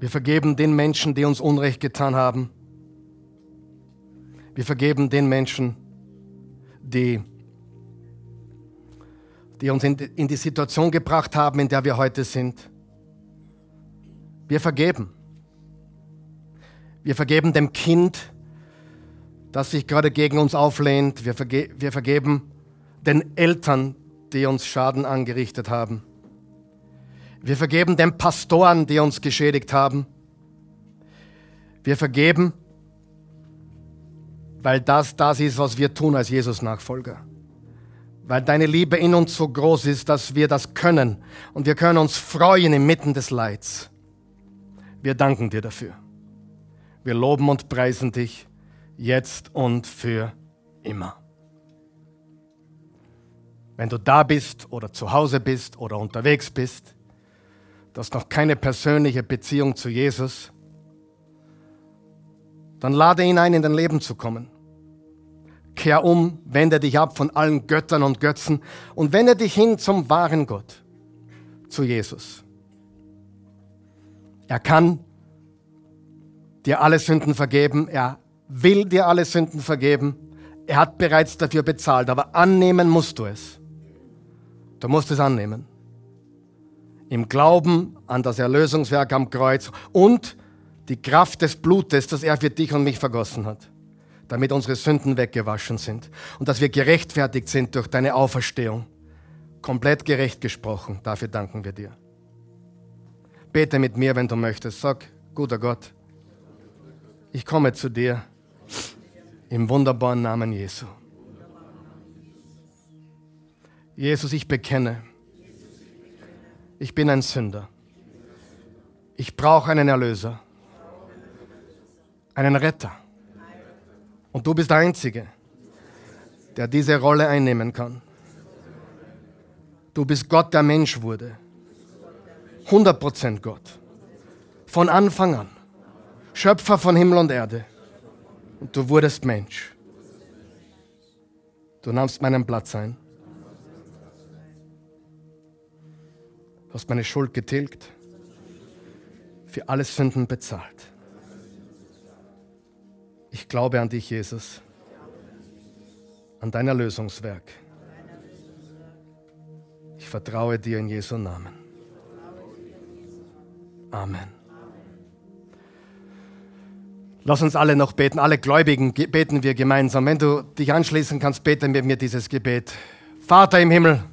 Wir vergeben den Menschen, die uns Unrecht getan haben. Wir vergeben den Menschen, die, die uns in die, in die Situation gebracht haben, in der wir heute sind. Wir vergeben. Wir vergeben dem Kind, das sich gerade gegen uns auflehnt. Wir, verge wir vergeben den Eltern, die uns Schaden angerichtet haben. Wir vergeben den Pastoren, die uns geschädigt haben. Wir vergeben, weil das das ist, was wir tun als Jesus-Nachfolger. Weil deine Liebe in uns so groß ist, dass wir das können. Und wir können uns freuen inmitten des Leids. Wir danken dir dafür. Wir loben und preisen dich jetzt und für immer. Wenn du da bist oder zu Hause bist oder unterwegs bist, du hast noch keine persönliche Beziehung zu Jesus, dann lade ihn ein, in dein Leben zu kommen. Kehr um, wende dich ab von allen Göttern und Götzen und wende dich hin zum wahren Gott, zu Jesus. Er kann dir alle Sünden vergeben, er will dir alle Sünden vergeben, er hat bereits dafür bezahlt, aber annehmen musst du es. Du musst es annehmen im Glauben an das Erlösungswerk am Kreuz und die Kraft des Blutes, das er für dich und mich vergossen hat, damit unsere Sünden weggewaschen sind und dass wir gerechtfertigt sind durch deine Auferstehung. Komplett gerecht gesprochen, dafür danken wir dir. Bete mit mir, wenn du möchtest. Sag, guter Gott, ich komme zu dir im wunderbaren Namen Jesu. Jesus, ich bekenne, ich bin ein Sünder. Ich brauche einen Erlöser, einen Retter. Und du bist der Einzige, der diese Rolle einnehmen kann. Du bist Gott, der Mensch wurde. 100% Gott. Von Anfang an. Schöpfer von Himmel und Erde. Und du wurdest Mensch. Du nahmst meinen Platz ein. Du hast meine Schuld getilgt, für alle Sünden bezahlt. Ich glaube an dich, Jesus, an dein Erlösungswerk. Ich vertraue dir in Jesu Namen. Amen. Lass uns alle noch beten, alle Gläubigen beten wir gemeinsam. Wenn du dich anschließen kannst, bete mit mir dieses Gebet. Vater im Himmel,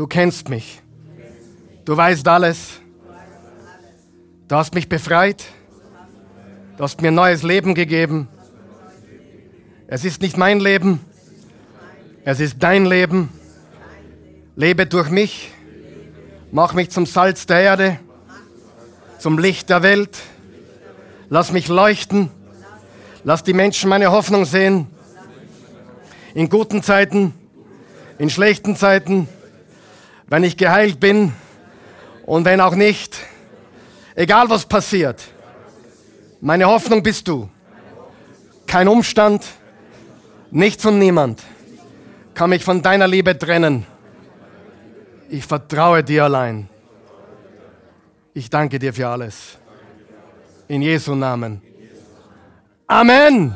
du kennst mich, du weißt alles, du hast mich befreit, du hast mir neues Leben gegeben. Es ist nicht mein Leben, es ist dein Leben. Lebe durch mich, mach mich zum Salz der Erde, zum Licht der Welt Lass mich leuchten. Lass die Menschen meine Hoffnung sehen. In guten Zeiten, in schlechten Zeiten, wenn ich geheilt bin und wenn auch nicht. Egal was passiert. Meine Hoffnung bist du. Kein Umstand, nichts und niemand kann mich von deiner Liebe trennen. Ich vertraue dir allein. Ich danke dir für alles. In Jesu Namen. Amen.